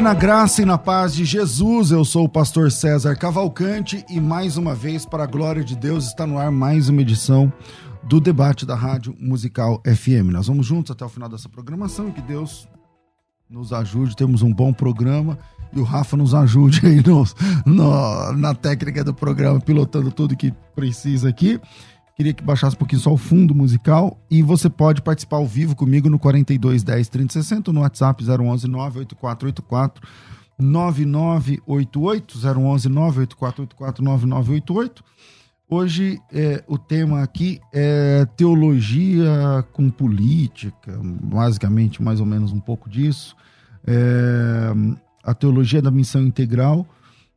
Na graça e na paz de Jesus, eu sou o pastor César Cavalcante e mais uma vez, para a glória de Deus, está no ar mais uma edição do debate da Rádio Musical FM. Nós vamos juntos até o final dessa programação que Deus nos ajude, temos um bom programa e o Rafa nos ajude aí no, no, na técnica do programa, pilotando tudo que precisa aqui. Queria que baixasse um pouquinho só o fundo musical e você pode participar ao vivo comigo no 42 10 30 60 no WhatsApp 011 98484 9988 011 98484 9988. Hoje é, o tema aqui é teologia com política, basicamente mais ou menos um pouco disso. É, a teologia da missão integral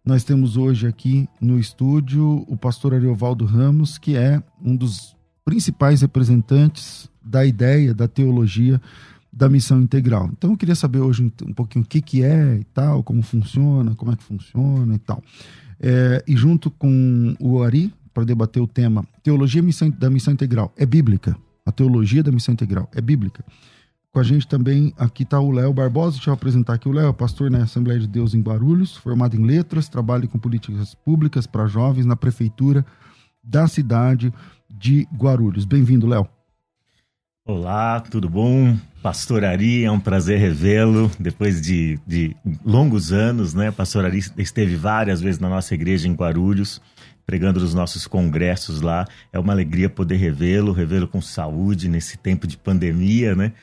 nós temos hoje aqui no estúdio o pastor Ariovaldo Ramos, que é um dos principais representantes da ideia, da teologia da missão integral. Então eu queria saber hoje um pouquinho o que, que é e tal, como funciona, como é que funciona e tal. É, e junto com o Ari, para debater o tema Teologia da Missão Integral, é bíblica. A teologia da missão integral é bíblica. Com a gente também aqui está o Léo Barbosa. Deixa eu apresentar aqui o Léo, pastor na Assembleia de Deus em Guarulhos, formado em letras, trabalha com políticas públicas para jovens na prefeitura da cidade de Guarulhos. Bem-vindo, Léo. Olá, tudo bom? Pastor Ari, é um prazer revê-lo depois de, de, longos anos, né? Pastor Ari esteve várias vezes na nossa igreja em Guarulhos, pregando nos nossos congressos lá. É uma alegria poder revê-lo, revê-lo com saúde nesse tempo de pandemia, né?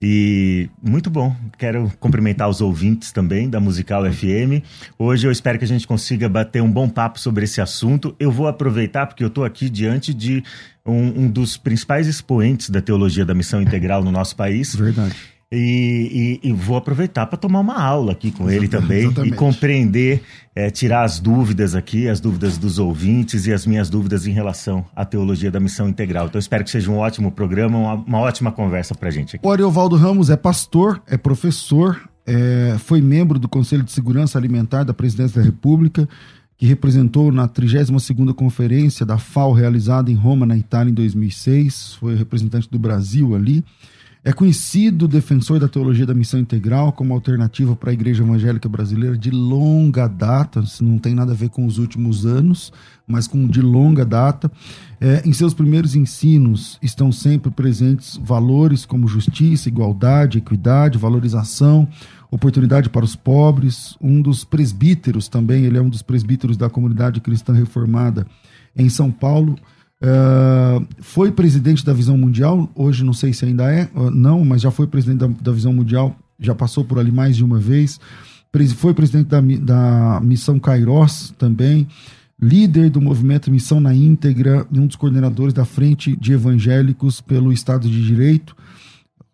E muito bom. Quero cumprimentar os ouvintes também da Musical FM. Hoje eu espero que a gente consiga bater um bom papo sobre esse assunto. Eu vou aproveitar porque eu estou aqui diante de um, um, dos principais expoentes da teologia da missão integral no nosso país. Verdade. E, e, e, vou aproveitar para tomar uma aula aqui com ele também Exatamente. e compreender, é, tirar as dúvidas aqui, as dúvidas dos ouvintes e as minhas dúvidas em relação à teologia da missão integral. Então espero que seja um ótimo programa, uma, uma ótima conversa para a gente aqui. O Ariovaldo Ramos é pastor, é professor, é, foi membro do Conselho de Segurança Alimentar da Presidência da República, que representou na 32ª Conferência da FAO realizada em Roma, na Itália, em 2006, foi representante do Brasil ali. É conhecido defensor da teologia da missão integral como alternativa para a igreja evangélica brasileira de longa data, não tem nada a ver com os últimos anos, mas com de longa data. É, em seus primeiros ensinos estão sempre presentes valores como justiça, igualdade, equidade, valorização, oportunidade para os pobres. Um dos presbíteros também, ele é um dos presbíteros da comunidade cristã reformada em São Paulo Uh, foi presidente da Visão Mundial, hoje não sei se ainda é, uh, não, mas já foi presidente da, da, Visão Mundial, já passou por ali mais de uma vez. Foi presidente da, da Missão Kairos também, líder do movimento Missão na Íntegra, um dos coordenadores da Frente de Evangélicos pelo Estado de Direito,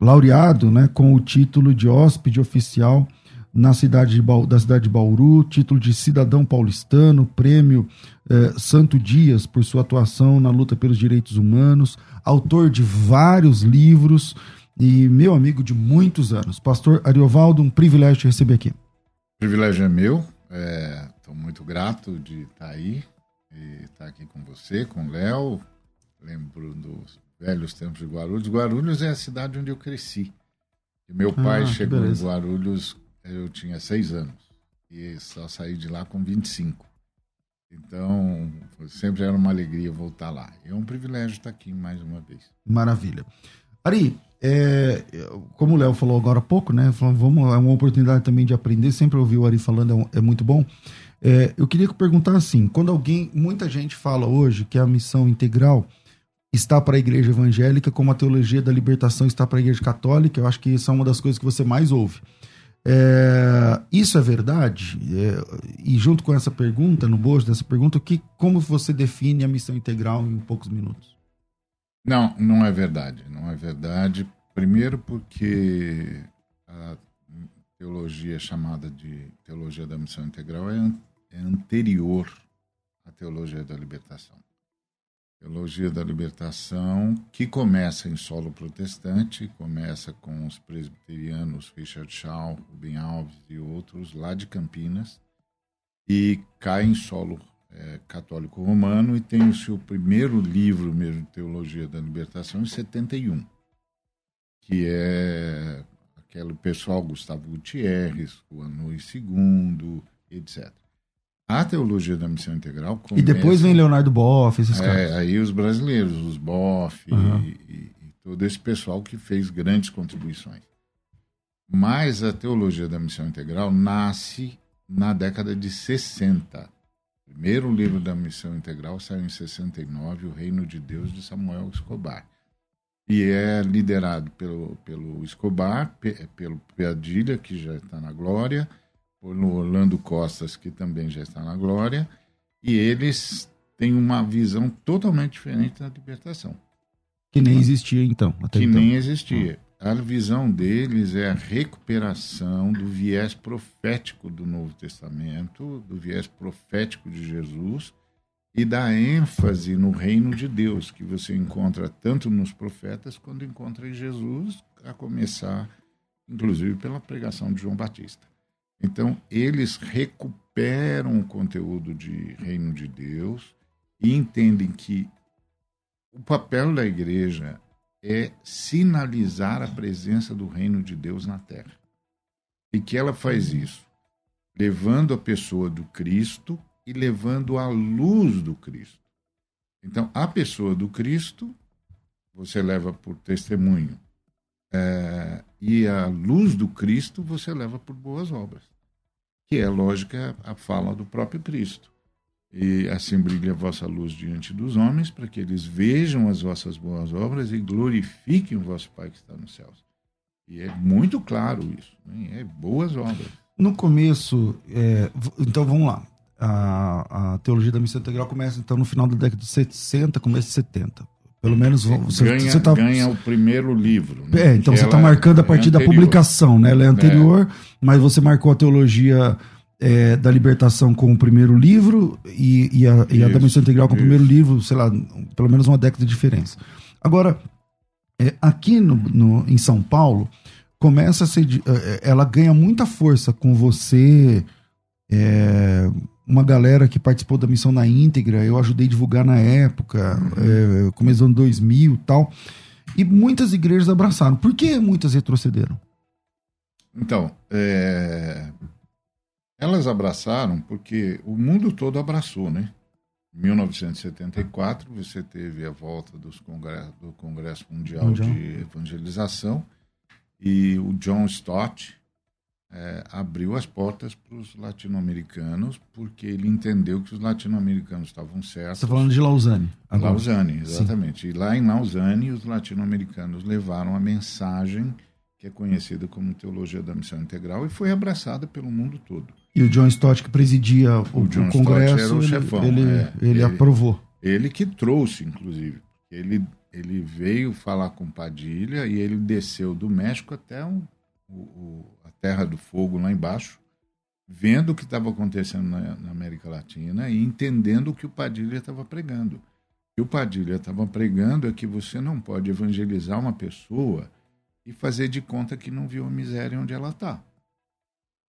laureado né, com o título de hóspede oficial na cidade de, da cidade de Bauru, título de cidadão paulistano, prêmio eh, Santo Dias por sua atuação na luta pelos direitos humanos, autor de vários livros e meu amigo de muitos anos. Pastor Ariovaldo, um privilégio te receber aqui. O privilégio é meu, estou é, muito grato de estar tá aí e estar tá aqui com você, com o Léo. Lembro dos velhos tempos de Guarulhos. Guarulhos é a cidade onde eu cresci. E meu pai ah, chegou em Guarulhos, eu tinha seis anos. E só saí de lá com 25. Então, sempre era uma alegria voltar lá. É um privilégio estar aqui mais uma vez. Maravilha. Ari, é, como o Léo falou agora há pouco, né? vamos, é uma oportunidade também de aprender. Sempre ouvir o Ari falando é, é muito bom. É, eu queria perguntar assim: quando alguém, muita gente fala hoje que a missão integral está para a igreja evangélica, como a teologia da libertação está para a igreja católica, eu acho que isso é uma das coisas que você mais ouve. É, isso é verdade? É, e junto com essa pergunta, no bojo dessa pergunta, que, como você define a missão integral em poucos minutos? Não, não é verdade. Não é verdade. Primeiro porque a teologia chamada de teologia da missão integral é, é anterior à teologia da libertação. Teologia da Libertação, que começa em solo protestante, começa com os presbiterianos Richard Shaw, Rubem Alves e outros lá de Campinas, e cai em solo é, católico romano e tem o seu primeiro livro mesmo, Teologia da Libertação, em 71, que é aquele pessoal Gustavo Gutierrez, Juan Luiz II, etc. A teologia da missão integral começa... E depois vem Leonardo Boff, esses é, caras. Aí os brasileiros, os Boff uhum. e, e, todo esse pessoal que fez grandes contribuições. Mas a teologia da missão integral nasce na década de 60. O primeiro livro da missão integral saiu em 69, O Reino de Deus, de Samuel Escobar. E é liderado pelo, pelo Escobar, pelo Piadilha, que já está na glória, no Orlando Costas, que também já está na glória, e eles têm uma visão totalmente diferente da libertação. Que nem existia então. que então. nem existia. A visão deles é a recuperação do viés profético do Novo Testamento, do viés profético de Jesus e da ênfase no reino de Deus, que você encontra tanto nos profetas quanto encontra em Jesus, a começar, inclusive, pela pregação de João Batista. Então, eles recuperam o conteúdo de Reino de Deus e entendem que o papel da igreja é sinalizar a presença do Reino de Deus na terra. E que ela faz isso levando a pessoa do Cristo e levando a luz do Cristo. Então, a pessoa do Cristo você leva por testemunho. É, e a luz do Cristo você leva por boas obras que é lógica a fala do próprio Cristo. E assim brilha a vossa luz diante dos homens, para que eles vejam as vossas boas obras e glorifiquem o vosso Pai que está nos céus. E é muito claro isso, né? é boas obras. No começo, é, então vamos lá. A, a, teologia da missão integral começa então no final da década de 60, começo de 70. Pelo menos você ganha, você tá... ganha o primeiro livro. Né? É, então você está marcando a partir é da publicação, né? Ela é anterior, é. mas você marcou a teologia é, da libertação com o primeiro livro e, e, a, e a da missão integral com isso. o primeiro livro, sei lá, pelo menos uma década de diferença. Agora, é, aqui no, no, em São Paulo, começa a ser. É, ela ganha muita força com você. Uma galera que participou da missão na íntegra, eu ajudei a divulgar na época, uhum. é, anos 2000 e tal. E muitas igrejas abraçaram. Por que muitas retrocederam? Então, é... elas abraçaram porque o mundo todo abraçou, né? Em 1974, você teve a volta congresso, do Congresso Mundial, Mundial de Evangelização e o John Stott, é, abriu as portas para os latino-americanos, porque ele entendeu que os latino-americanos estavam certos. Você está falando de Lausanne. Agora. Lausanne, exatamente. Sim. E lá em Lausanne, os latino-americanos levaram a mensagem que é conhecida como Teologia da Missão Integral e foi abraçada pelo mundo todo. E o John Stott, que presidia o, o, o Congresso, o chefão, ele, é, ele, ele, aprovou. Ele que trouxe, inclusive. Ele, ele veio falar com Padilha e ele desceu do México até um, o, Terra do Fogo lá embaixo, vendo o que estava acontecendo na, na, América Latina e entendendo o que o Padilha estava pregando. O que o Padilha estava pregando é que você não pode evangelizar uma pessoa e fazer de conta que não viu a miséria onde ela está.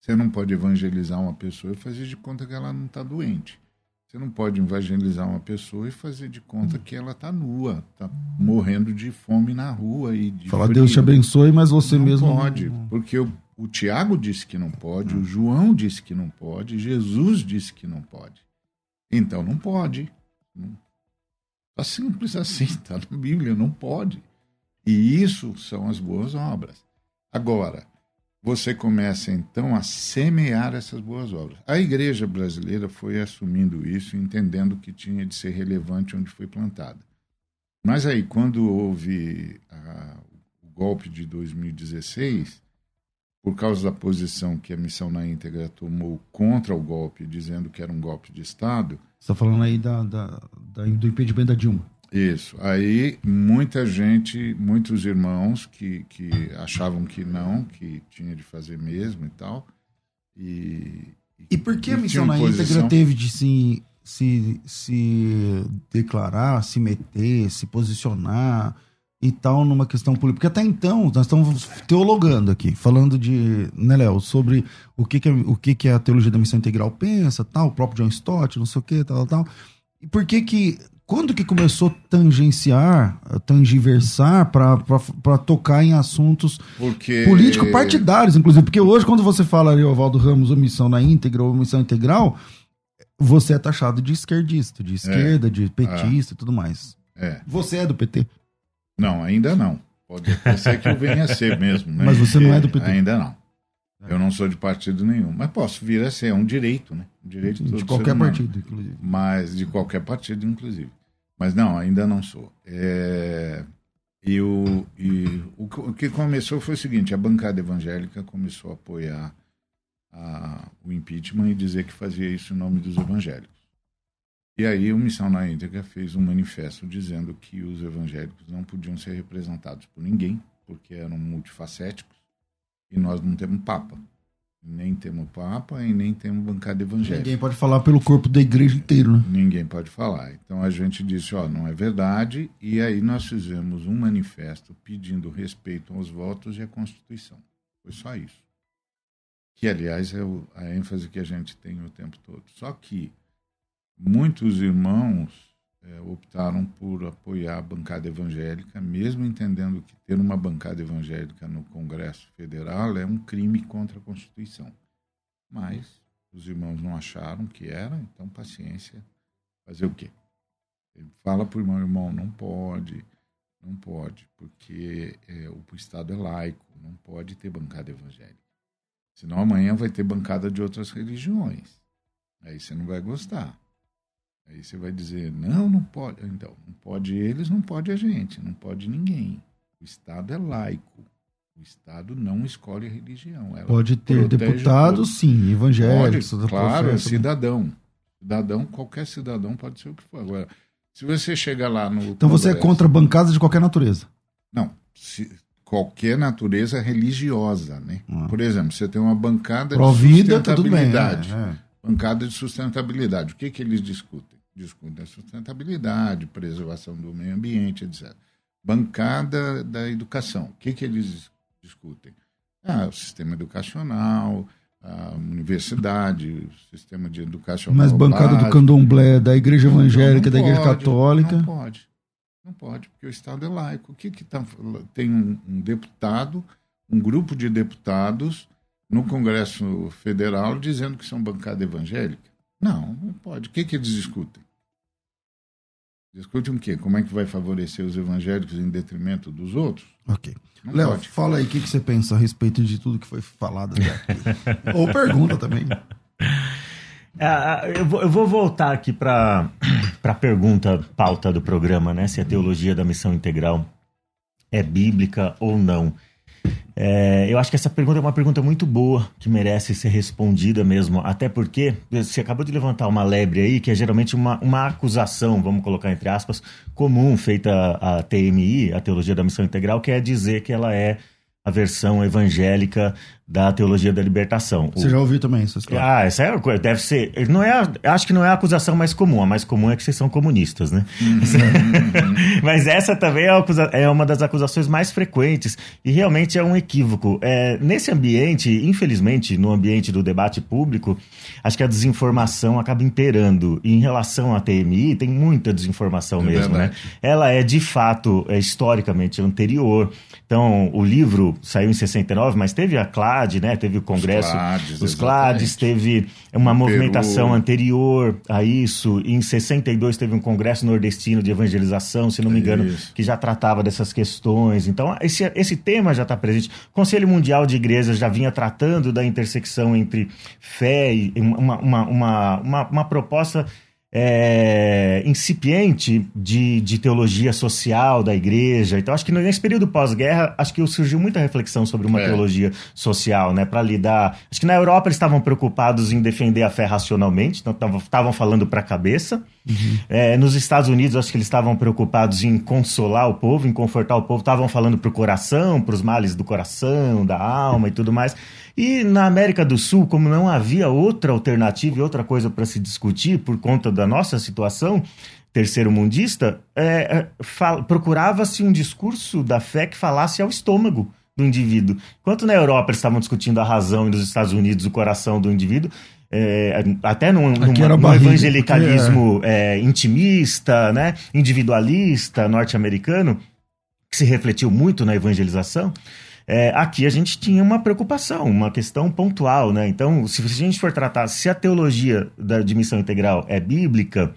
Você não pode evangelizar uma pessoa e fazer de conta que ela não está doente. Você não pode evangelizar uma pessoa e fazer de conta que ela está nua, está morrendo de fome na rua e de Falar Deus te abençoe, mas você não mesmo pode, não... porque o, o Tiago disse que não pode, o João disse que não pode, Jesus disse que não pode. Então não pode. Está simples assim, está na Bíblia, não pode. E isso são as boas obras. Agora, você começa então a semear essas boas obras. A igreja brasileira foi assumindo isso, entendendo que tinha de ser relevante onde foi plantada. Mas aí, quando houve a, o golpe de 2016, por causa da posição que a missão na íntegra tomou contra o golpe, dizendo que era um golpe de Estado. Você está falando aí da, da, da, do impedimento da Dilma. Isso. Aí muita gente, muitos irmãos que, que achavam que não, que tinha de fazer mesmo e tal. E, e por que a missão na íntegra teve de se, se, se declarar, se meter, se posicionar e tal numa questão política? Porque até então nós estamos teologando aqui, falando de, né, Léo, sobre o que, que, o que, que a teologia da missão integral pensa, tal, o próprio John Stott, não sei o que, tal, tal. E por que que quando que começou a tangenciar, a tangiversar para tocar em assuntos porque... político-partidários, inclusive? Porque hoje, quando você fala ali, Ovaldo Ramos, omissão na íntegra ou omissão integral, você é taxado de esquerdista, de esquerda, é. de petista e tudo mais. É. Você é do PT? Não, ainda não. Pode ser que eu venha a ser mesmo. Né? Mas você não é do PT? Ainda não. Eu não sou de partido nenhum, mas posso vir a ser, é um direito, né? Um direito de, de qualquer partido, inclusive. Mas de qualquer partido, inclusive. Mas não, ainda não sou. É, e o, e o, o, que começou foi o seguinte: a bancada evangélica começou a apoiar a, o impeachment e dizer que fazia isso em nome dos evangélicos. E aí o Missão na Íntegra fez um manifesto dizendo que os evangélicos não podiam ser representados por ninguém, porque eram multifacéticos e nós não temos Papa. Nem temos Papa e nem temos bancada evangélica. Ninguém pode falar pelo corpo da igreja inteiro, né? Ninguém pode falar. Então a gente disse, ó, não é verdade. E aí nós fizemos um manifesto pedindo respeito aos votos e à Constituição. Foi só isso. Que, aliás, é a ênfase que a gente tem o tempo todo. Só que muitos irmãos é, optaram por apoiar a bancada evangélica, mesmo entendendo que ter uma bancada evangélica no Congresso Federal é um crime contra a Constituição. Mas os irmãos não acharam que era, então paciência. Fazer o quê? Ele fala para o irmão, irmão, não pode, não pode, porque é, o Estado é laico, não pode ter bancada evangélica. Senão amanhã vai ter bancada de outras religiões. Aí você não vai gostar. Aí você vai dizer, não, não pode. Então, não pode eles, não pode a gente, não pode ninguém. O Estado é laico. O Estado não escolhe a religião. Ela pode ter deputados, sim, evangélicos. Pode, claro, é cidadão. Cidadão, qualquer cidadão pode ser o que for. Agora, se você chega lá no. Então Congresso, você é contra bancadas de qualquer natureza? Não. Se, qualquer natureza religiosa, né? Ah. Por exemplo, você tem uma bancada Pro de vida, sustentabilidade. Tudo bem, é, é. Bancada de sustentabilidade. O que, que eles discutem? Discutem a sustentabilidade, preservação do meio ambiente, etc. Bancada da educação. O que, que eles discutem? Ah, o sistema educacional, a universidade, o sistema de educação. Mas bancada básico. do candomblé, da igreja evangélica, da igreja pode, católica. Não pode. Não pode, porque o Estado é laico. O que que tá, tem um, um deputado, um grupo de deputados no Congresso Federal dizendo que são bancada evangélica? Não, não pode. O que, que eles discutem? Discutem o quê? Como é que vai favorecer os evangélicos em detrimento dos outros? Ok. Léo, fala aí o que, que você pensa a respeito de tudo que foi falado aqui. Ou pergunta também. É, eu, vou, eu, vou, voltar aqui para a pergunta pauta do programa, né? Se a teologia da missão integral é bíblica ou não. É, eu acho que essa pergunta é uma pergunta muito boa, que merece ser respondida mesmo, até porque você acabou de levantar uma lebre aí, que é geralmente uma, uma acusação, vamos colocar entre aspas, comum feita à TMI, a Teologia da Missão Integral, que é dizer que ela é a versão evangélica da teologia da libertação. Você já ouviu também essa história? Ah, essa é, deve ser. Não é, acho que não é a acusação mais comum. A mais comum é que vocês são comunistas, né? Uhum. Mas essa também é, é, uma das acusações mais frequentes e realmente é um equívoco. É, nesse ambiente, infelizmente, no ambiente do debate público, acho que a desinformação acaba imperando. E em relação à TMI, tem muita desinformação é mesmo, né? verdade. né? Ela é de fato é, historicamente anterior. Então, o livro saiu em 69, mas teve a CLAD, né? Teve o Congresso. Os CLADs, os CLADs teve uma movimentação Peru. anterior a isso. Em 62 teve um Congresso Nordestino de Evangelização, se não me engano, isso. que já tratava dessas questões. Então, esse, esse tema já está presente. O Conselho Mundial de Igrejas já vinha tratando da intersecção entre fé e uma, uma, uma, uma, uma proposta é, incipiente de, de teologia social da igreja. Então, acho que nesse período pós-guerra, acho que surgiu muita reflexão sobre uma é. teologia social, né? Para lidar. Acho que na Europa eles estavam preocupados em defender a fé racionalmente, então estavam falando para a cabeça. Uhum. É, nos Estados Unidos, acho que eles estavam preocupados em consolar o povo, em confortar o povo, estavam falando para o coração, para os males do coração, da alma e tudo mais. E na América do Sul, como não havia outra alternativa e outra coisa para se discutir por conta da nossa situação terceiro-mundista, é, é procurava-se um discurso da fé que falasse ao estômago do indivíduo. Enquanto na Europa eles estavam discutindo a razão e nos Estados Unidos o coração do indivíduo, é, até num, numa, num evangelicalismo é. é, intimista, né, individualista, norte-americano, que se refletiu muito na evangelização, é, aqui a gente tinha uma preocupação, uma questão pontual, né? Então, se a gente for tratar se a teologia da admissão integral é bíblica,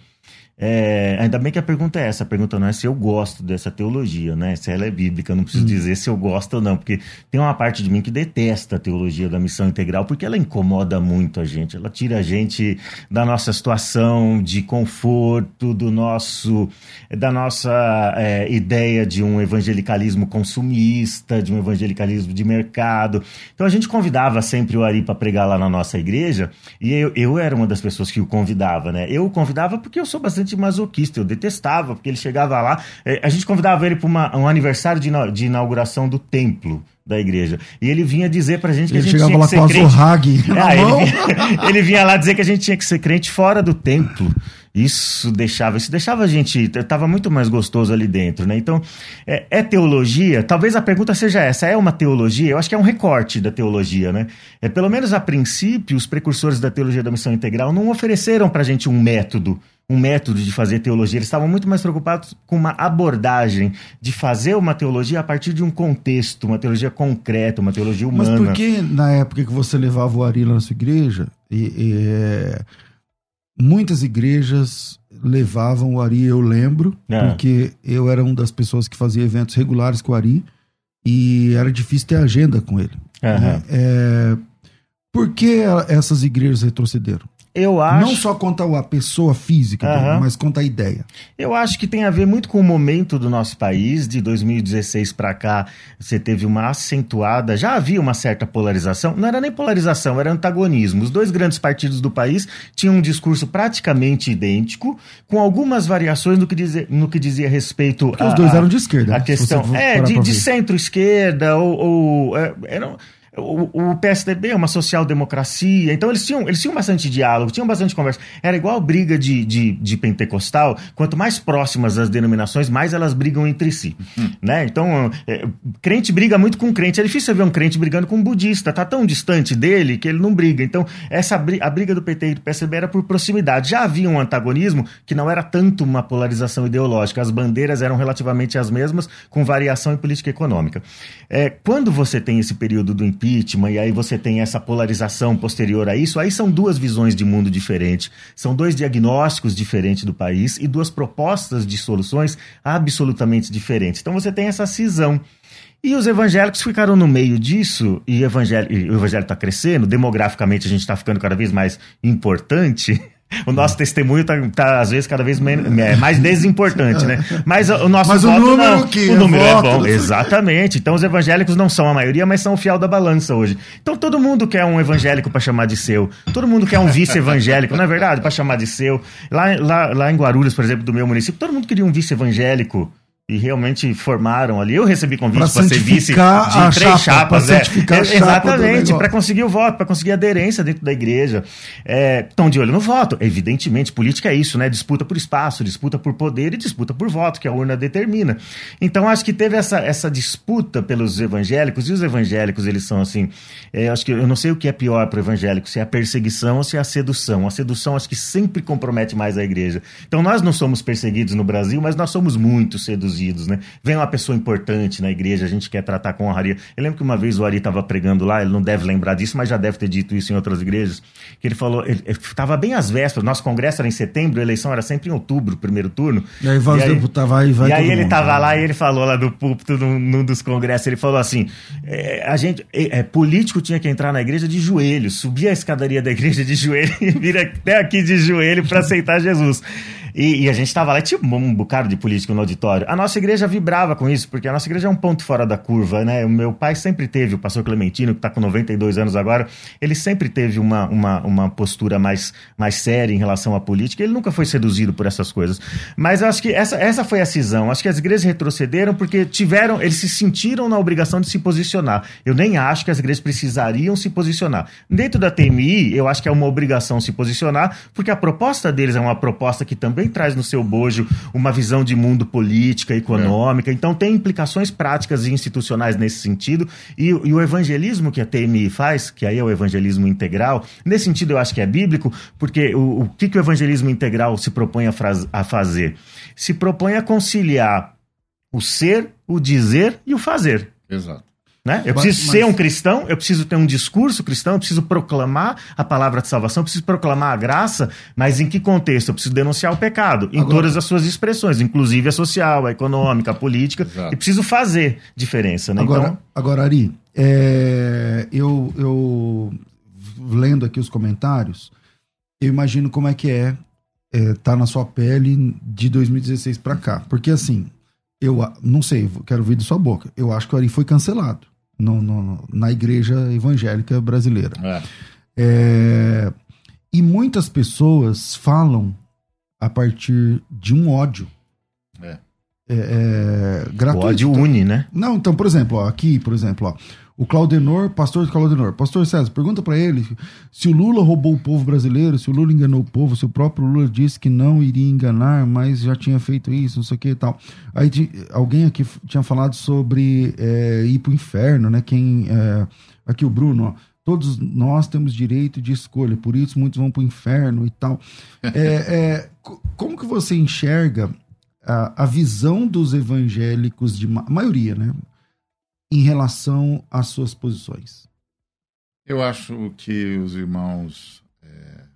é, ainda bem que a pergunta é essa. A pergunta não é se eu gosto dessa teologia, né? Se ela é bíblica. Eu não preciso hum. dizer se eu gosto ou não, porque tem uma parte de mim que detesta a teologia da missão integral, porque ela incomoda muito a gente. Ela tira a gente da nossa situação de conforto, do nosso, da nossa é, ideia de um evangelicalismo consumista, de um evangelicalismo de mercado. Então a gente convidava sempre o Ari para pregar lá na nossa igreja, e eu, eu era uma das pessoas que o convidava, né? Eu o convidava porque eu sou bastante bastante masoquista. Eu detestava, porque ele chegava lá. É, a gente convidava ele para um aniversário de, de inauguração do templo da igreja. E ele vinha dizer pra gente que ele a gente tinha que ser crente. É, ele, vinha, ele vinha lá dizer que a gente tinha que ser crente fora do templo. Isso deixava, isso deixava a gente, estava muito mais gostoso ali dentro, né? Então, é, é, teologia? Talvez a pergunta seja essa, é uma teologia? Eu acho que é um recorte da teologia, né? É, pelo menos a princípio, os precursores da teologia da missão integral não ofereceram para a gente um método, um método de fazer teologia. Eles estavam muito mais preocupados com uma abordagem de fazer uma teologia a partir de um contexto, uma teologia concreta, uma teologia humana. Mas por que na época que você levava o Ari na sua igreja, e, e é muitas igrejas levavam o Ari, eu lembro, é. porque eu era uma das pessoas que fazia eventos regulares com o Ari e era difícil ter agenda com ele. Uhum. Né? É, por que essas igrejas retrocederam? Eu acho. Não só quanto a pessoa física, uhum. mas quanto a ideia. Eu acho que tem a ver muito com o momento do nosso país. De 2016 para cá, você teve uma acentuada. Já havia uma certa polarização. Não era nem polarização, era antagonismo. Os dois grandes partidos do país tinham um discurso praticamente idêntico, com algumas variações no que dizia, no que dizia respeito Porque a. Os dois eram de esquerda. A né? questão. É, de, de centro-esquerda, ou. ou é, eram o, o PSDB é uma social-democracia, então eles tinham, eles tinham bastante diálogo, tinham bastante conversa. Era igual briga de, de, de pentecostal, quanto mais próximas as denominações, mais elas brigam entre si. Uhum. Né? Então, é, crente briga muito com crente. É difícil ver um crente brigando com um budista, tá tão distante dele que ele não briga. Então, essa a briga do PT e do PSDB era por proximidade. Já havia um antagonismo que não era tanto uma polarização ideológica, as bandeiras eram relativamente as mesmas, com variação em política econômica. É, quando você tem esse período do impeachment, impeachment, e aí você tem essa polarização posterior a isso, aí são duas visões de mundo diferentes, são dois diagnósticos diferentes do país e duas propostas de soluções absolutamente diferentes. Então você tem essa cisão. E os evangélicos ficaram no meio disso, e o evangelho está crescendo, demograficamente a gente está ficando cada vez mais importante. O nosso testemunho tá, tá, às vezes, cada vez é mais desimportante, né? Mas o nosso mas voto, o número não. Que o número é, é bom. Exatamente. Então, os evangélicos não são a maioria, mas são o fiel da balança hoje. Então, todo mundo quer um evangélico para chamar de seu. Todo mundo quer um vice-evangélico, não é verdade? Para chamar de seu. Lá, lá, lá em Guarulhos, por exemplo, do meu município, todo mundo queria um vice-evangélico e realmente formaram ali. Eu recebi convite para ser vice de três chapa, chapas, é. exatamente, para conseguir o voto, para conseguir aderência dentro da igreja. Estão é, de olho no voto. Evidentemente, política é isso, né? Disputa por espaço, disputa por poder e disputa por voto, que a urna determina. Então, acho que teve essa, essa disputa pelos evangélicos, e os evangélicos, eles são assim. É, acho que eu não sei o que é pior para o evangélico, se é a perseguição ou se é a sedução. A sedução acho que sempre compromete mais a igreja. Então, nós não somos perseguidos no Brasil, mas nós somos muito seduzidos né? Vem uma pessoa importante na igreja, a gente quer tratar com honraria. Eu lembro que uma vez o Ari estava pregando lá, ele não deve lembrar disso, mas já deve ter dito isso em outras igrejas, que ele falou, ele estava bem às vésperas, nosso congresso era em setembro, a eleição era sempre em outubro, primeiro turno. E aí, vai, e aí, vai, vai e aí ele estava lá e ele falou lá do púlpito, num, num dos congressos, ele falou assim, é, a gente, é, é, político tinha que entrar na igreja de joelho, subir a escadaria da igreja de joelho e vir até aqui de joelho para aceitar Jesus. E, e a gente estava lá, tinha um bocado de político no auditório. A nossa igreja vibrava com isso, porque a nossa igreja é um ponto fora da curva, né? O meu pai sempre teve, o pastor Clementino, que está com 92 anos agora, ele sempre teve uma, uma, uma postura mais, mais séria em relação à política. Ele nunca foi seduzido por essas coisas. Mas eu acho que essa, essa foi a cisão. Acho que as igrejas retrocederam porque tiveram, eles se sentiram na obrigação de se posicionar. Eu nem acho que as igrejas precisariam se posicionar. Dentro da TMI, eu acho que é uma obrigação se posicionar, porque a proposta deles é uma proposta que também também traz no seu bojo uma visão de mundo política, econômica. É. Então tem implicações práticas e institucionais nesse sentido. E, e, o evangelismo que a TMI faz, que aí é o evangelismo integral, nesse sentido eu acho que é bíblico, porque o, o que, que o evangelismo integral se propõe a, a fazer? Se propõe a conciliar o ser, o dizer e o fazer. Exato. Né? Eu preciso mas, ser um cristão, eu preciso ter um discurso cristão, eu preciso proclamar a palavra de salvação, eu preciso proclamar a graça, mas em que contexto? Eu preciso denunciar o pecado, em Agora, todas as suas expressões, inclusive a social, a econômica, a política, exato. e preciso fazer diferença. Né? Agora, então... agora Ari, é, eu, eu lendo aqui os comentários, eu imagino como é que é, é tá na sua pele de 2016 para cá. Porque assim, eu não sei, quero ouvir de sua boca. Eu acho que o Ari foi cancelado no, no, na igreja evangélica brasileira. É. É, e muitas pessoas falam a partir de um ódio. É. É, é, gratuito. O ódio une, né? Não, então, por exemplo, ó, aqui, por exemplo, ó, o Claudenor, pastor Claudenor, pastor César, pergunta para ele se o Lula roubou o povo brasileiro, se o Lula enganou o povo, se o próprio Lula disse que não iria enganar, mas já tinha feito isso, não sei o que e tal. Aí alguém aqui tinha falado sobre é, ir pro inferno, né? Quem. É, aqui o Bruno, ó, todos nós temos direito de escolha, por isso muitos vão pro inferno e tal. É, é, como que você enxerga a, a visão dos evangélicos, de a maioria, né? Em relação às suas posições? Eu acho que os irmãos é,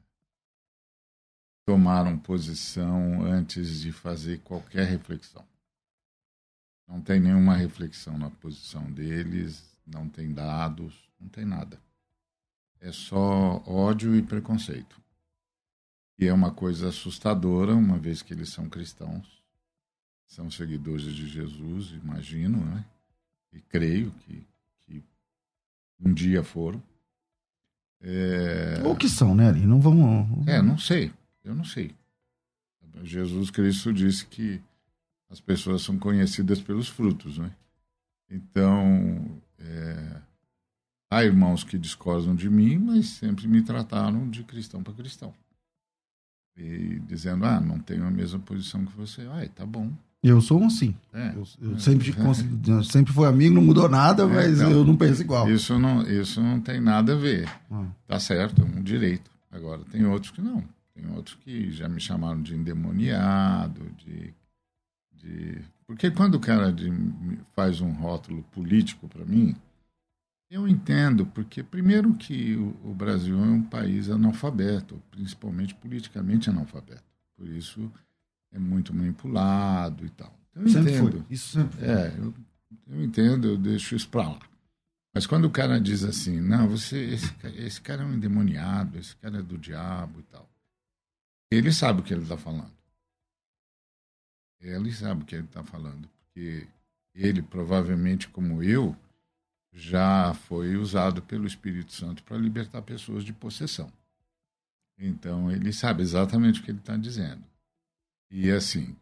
tomaram posição antes de fazer qualquer reflexão. Não tem nenhuma reflexão na posição deles, não tem dados, não tem nada. É só ódio e preconceito. E é uma coisa assustadora, uma vez que eles são cristãos, são seguidores de Jesus, imagino, né? E creio que, que um dia foram. É... Ou que são, né, ali? Não vamos. É, não sei. Eu não sei. Jesus Cristo disse que as pessoas são conhecidas pelos frutos, né? Então, é... há irmãos que discordam de mim, mas sempre me trataram de cristão para cristão. E dizendo, ah, não tenho a mesma posição que você. Ah, tá bom. Eu sou um sim. É, eu, eu é, sempre, é. sempre fui amigo, não mudou nada, é, mas então, eu não penso igual. Isso não, isso não tem nada a ver. Ah. Tá certo, é um direito. Agora, tem outros que não. Tem outros que já me chamaram de endemoniado, de. de... Porque quando o cara de, faz um rótulo político para mim, eu entendo, porque primeiro que o, o Brasil é um país analfabeto, principalmente politicamente analfabeto. Por isso é muito manipulado e tal. Eu sempre entendo. Foi. Isso sempre foi. É, eu, eu entendo, eu deixo isso para lá. Mas quando o cara diz assim, não, você, esse, esse cara é um endemoniado, esse cara é do diabo e tal. Ele sabe o que ele está falando. Ele sabe o que ele está falando. Porque ele, provavelmente, como eu, já foi usado pelo Espírito Santo para libertar pessoas de possessão. Então, ele sabe exatamente o que ele está dizendo. E assim,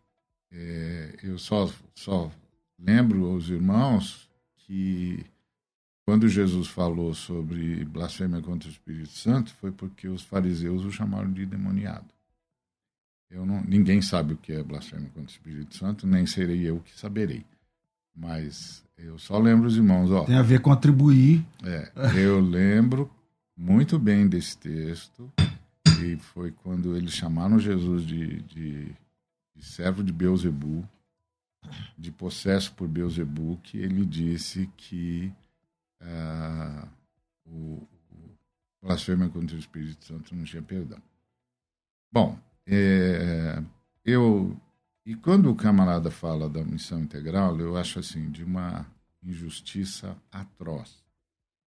É, eu só, só lembro aos irmãos que quando Jesus falou sobre blasfêmia contra o Espírito Santo, foi porque os fariseus o chamaram de demoniado. Eu não, ninguém sabe o que é blasfêmia contra o Espírito Santo, nem serei eu que saberei. Mas eu só lembro os irmãos, ó. Tem a ver com atribuir. É, eu lembro muito bem desse texto e foi quando eles chamaram Jesus de, de, de servo de Beuzebu, de possesso por Beuzebu, que ele disse que uh, o, o blasfêmia contra o Espírito Santo não tinha perdão. Bom, é, eu e quando o camarada fala da missão integral, eu acho assim de uma injustiça atroz,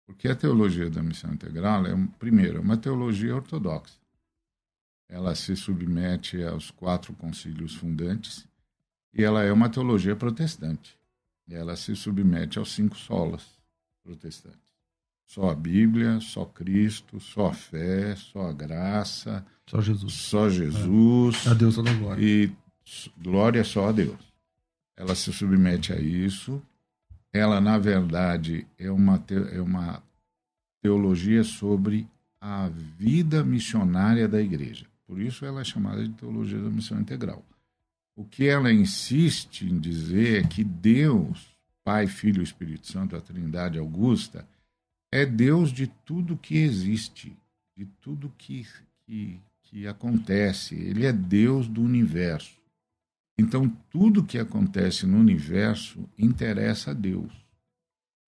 porque a teologia da missão integral é primeiro é uma teologia ortodoxa. Ela se submete aos quatro concílios fundantes e ela é uma teologia protestante. Ela se submete aos cinco solas protestantes. Só a Bíblia, só Cristo, só a fé, só a graça. Só Jesus. Só Jesus. É. A Deus toda glória. E glória só a Deus. Ela se submete a isso. Ela, na verdade, é uma, te, é uma teologia sobre a vida missionária da igreja. Por isso ela é chamada de teologia da missão integral. O que ela insiste em dizer é que Deus, Pai, Filho e Espírito Santo, a Trindade Augusta, é Deus de tudo que existe, de tudo que, que, que acontece. Ele é Deus do universo. Então, tudo que acontece no universo interessa a Deus.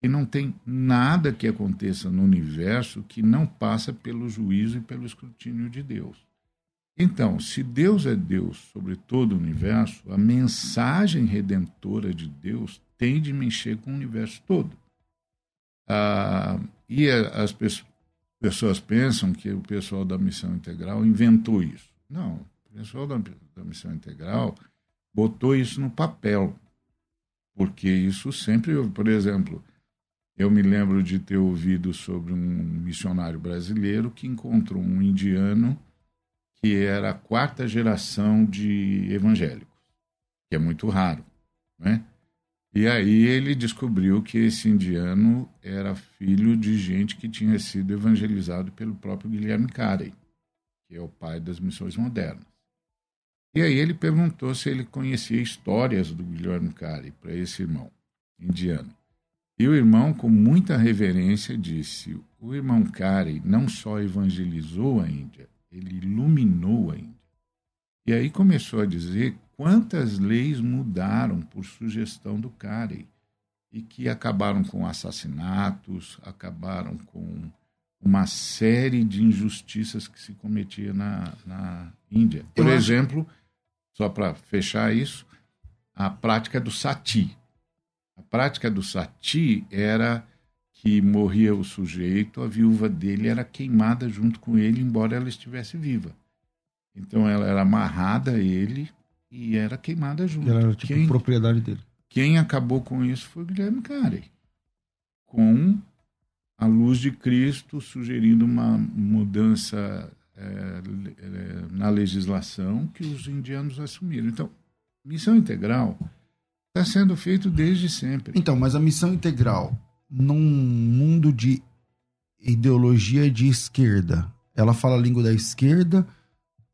E não tem nada que aconteça no universo que não passa pelo juízo e pelo escrutínio de Deus. Então, se Deus é Deus sobre todo o universo, a mensagem redentora de Deus tem de mexer com o universo todo. Ah, e as pessoas pensam que o pessoal da missão integral inventou isso. Não, o pessoal da, da missão integral botou isso no papel, porque isso sempre, por exemplo, eu me lembro de ter ouvido sobre um missionário brasileiro que encontrou um indiano que era a quarta geração de evangélicos, que é muito raro, né? E aí ele descobriu que esse indiano era filho de gente que tinha sido evangelizado pelo próprio Guilherme Carey, que é o pai das missões modernas. E aí ele perguntou se ele conhecia histórias do Guilherme Carey para esse irmão indiano. E o irmão, com muita reverência, disse: o irmão Carey não só evangelizou a Índia, ele iluminou a Índia. E aí começou a dizer quantas leis mudaram por sugestão do Carey e que acabaram com assassinatos, acabaram com uma série de injustiças que se cometia na, na Índia. Por Eu exemplo, acho... só para fechar isso, a prática do sati. A prática do sati era que morria o sujeito, a viúva dele era queimada junto com ele, embora ela estivesse viva. Então ela era amarrada a ele e era queimada junto. Ela era tipo quem, propriedade dele. Quem acabou com isso foi o Guilherme Carey, com a luz de Cristo sugerindo uma mudança é, é, na legislação que os indianos assumiram. Então, missão integral está sendo feito desde sempre. Então, mas a missão integral, num mundo de ideologia de esquerda, ela fala a língua da esquerda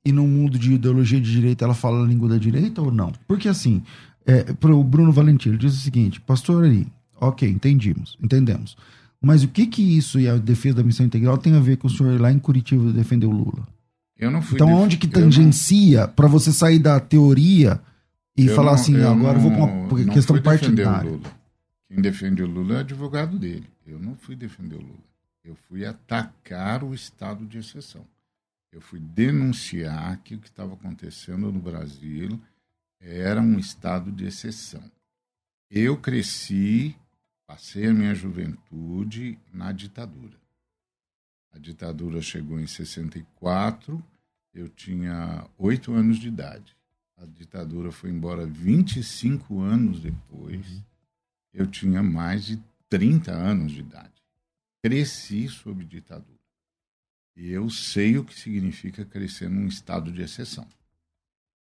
e no mundo de ideologia de direita ela fala a língua da direita ou não? Porque assim, é, para o Bruno Valentim, ele diz o seguinte, pastor Ari, ok, entendimos, entendemos. Mas o que que isso e a defesa da missão integral tem a ver com o senhor lá em Curitiba defender o Lula? Eu não fui então, onde que tangencia para você sair da teoria e eu falar não, assim, eu agora não, eu vou para uma questão partidária? Quem defende o Lula é advogado dele. Eu não fui defender o Lula. Eu fui atacar o estado de exceção. Eu fui denunciar que o que estava acontecendo no Brasil era um estado de exceção. Eu cresci, passei a minha juventude na ditadura. A ditadura chegou em 64, eu tinha oito anos de idade. A ditadura foi embora 25 anos depois. Uhum. Eu tinha mais de 30 anos de idade. Cresci sob ditadura. E eu sei o que significa crescer num estado de exceção.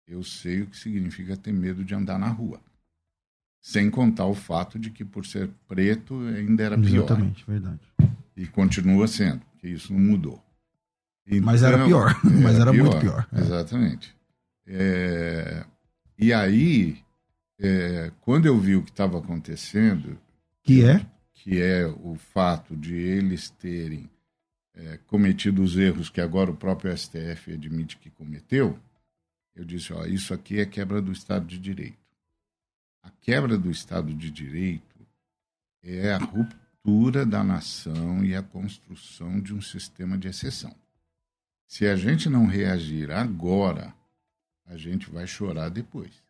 Eu sei o que significa ter medo de andar na rua. Sem contar o fato de que, por ser preto, ainda era pior. Exatamente, verdade. E continua sendo, que isso não mudou. Mas era Então, pior. Mas era muito pior. É. Exatamente. É, e aí, é, quando eu vi o que estava acontecendo, Que é? que é o fato de eles terem é, cometido os erros que agora o próprio STF admite que cometeu, eu disse, ó, isso aqui é quebra do Estado de Direito. A quebra do Estado de Direito é a ruptura da nação e a construção de um sistema de exceção. Se a gente não reagir agora, a gente vai chorar depois.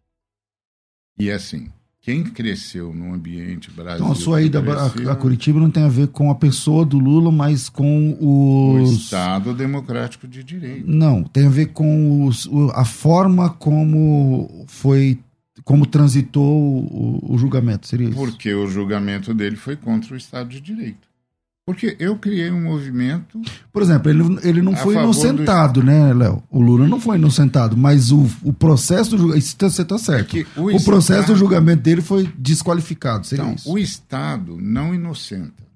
E assim, quem cresceu num ambiente Brasil... Então a sua ida cresceu- a, Curitiba não tem a ver com a pessoa do Lula, mas com O os. Estado Democrático de Direito. Não, tem a ver com os, o- a forma como foi. Como transitou o, o julgamento, seria isso? Porque o julgamento dele foi contra o Estado de Direito. Porque eu criei um movimento. Por exemplo, ele, ele não foi favor do- inocentado, né, Léo? O Lula não foi inocentado, mas o, o processo do julgamento. Você está certo. que o o processo Estado- do julgamento dele foi desqualificado, seria Então, isso? o Estado não inocenta.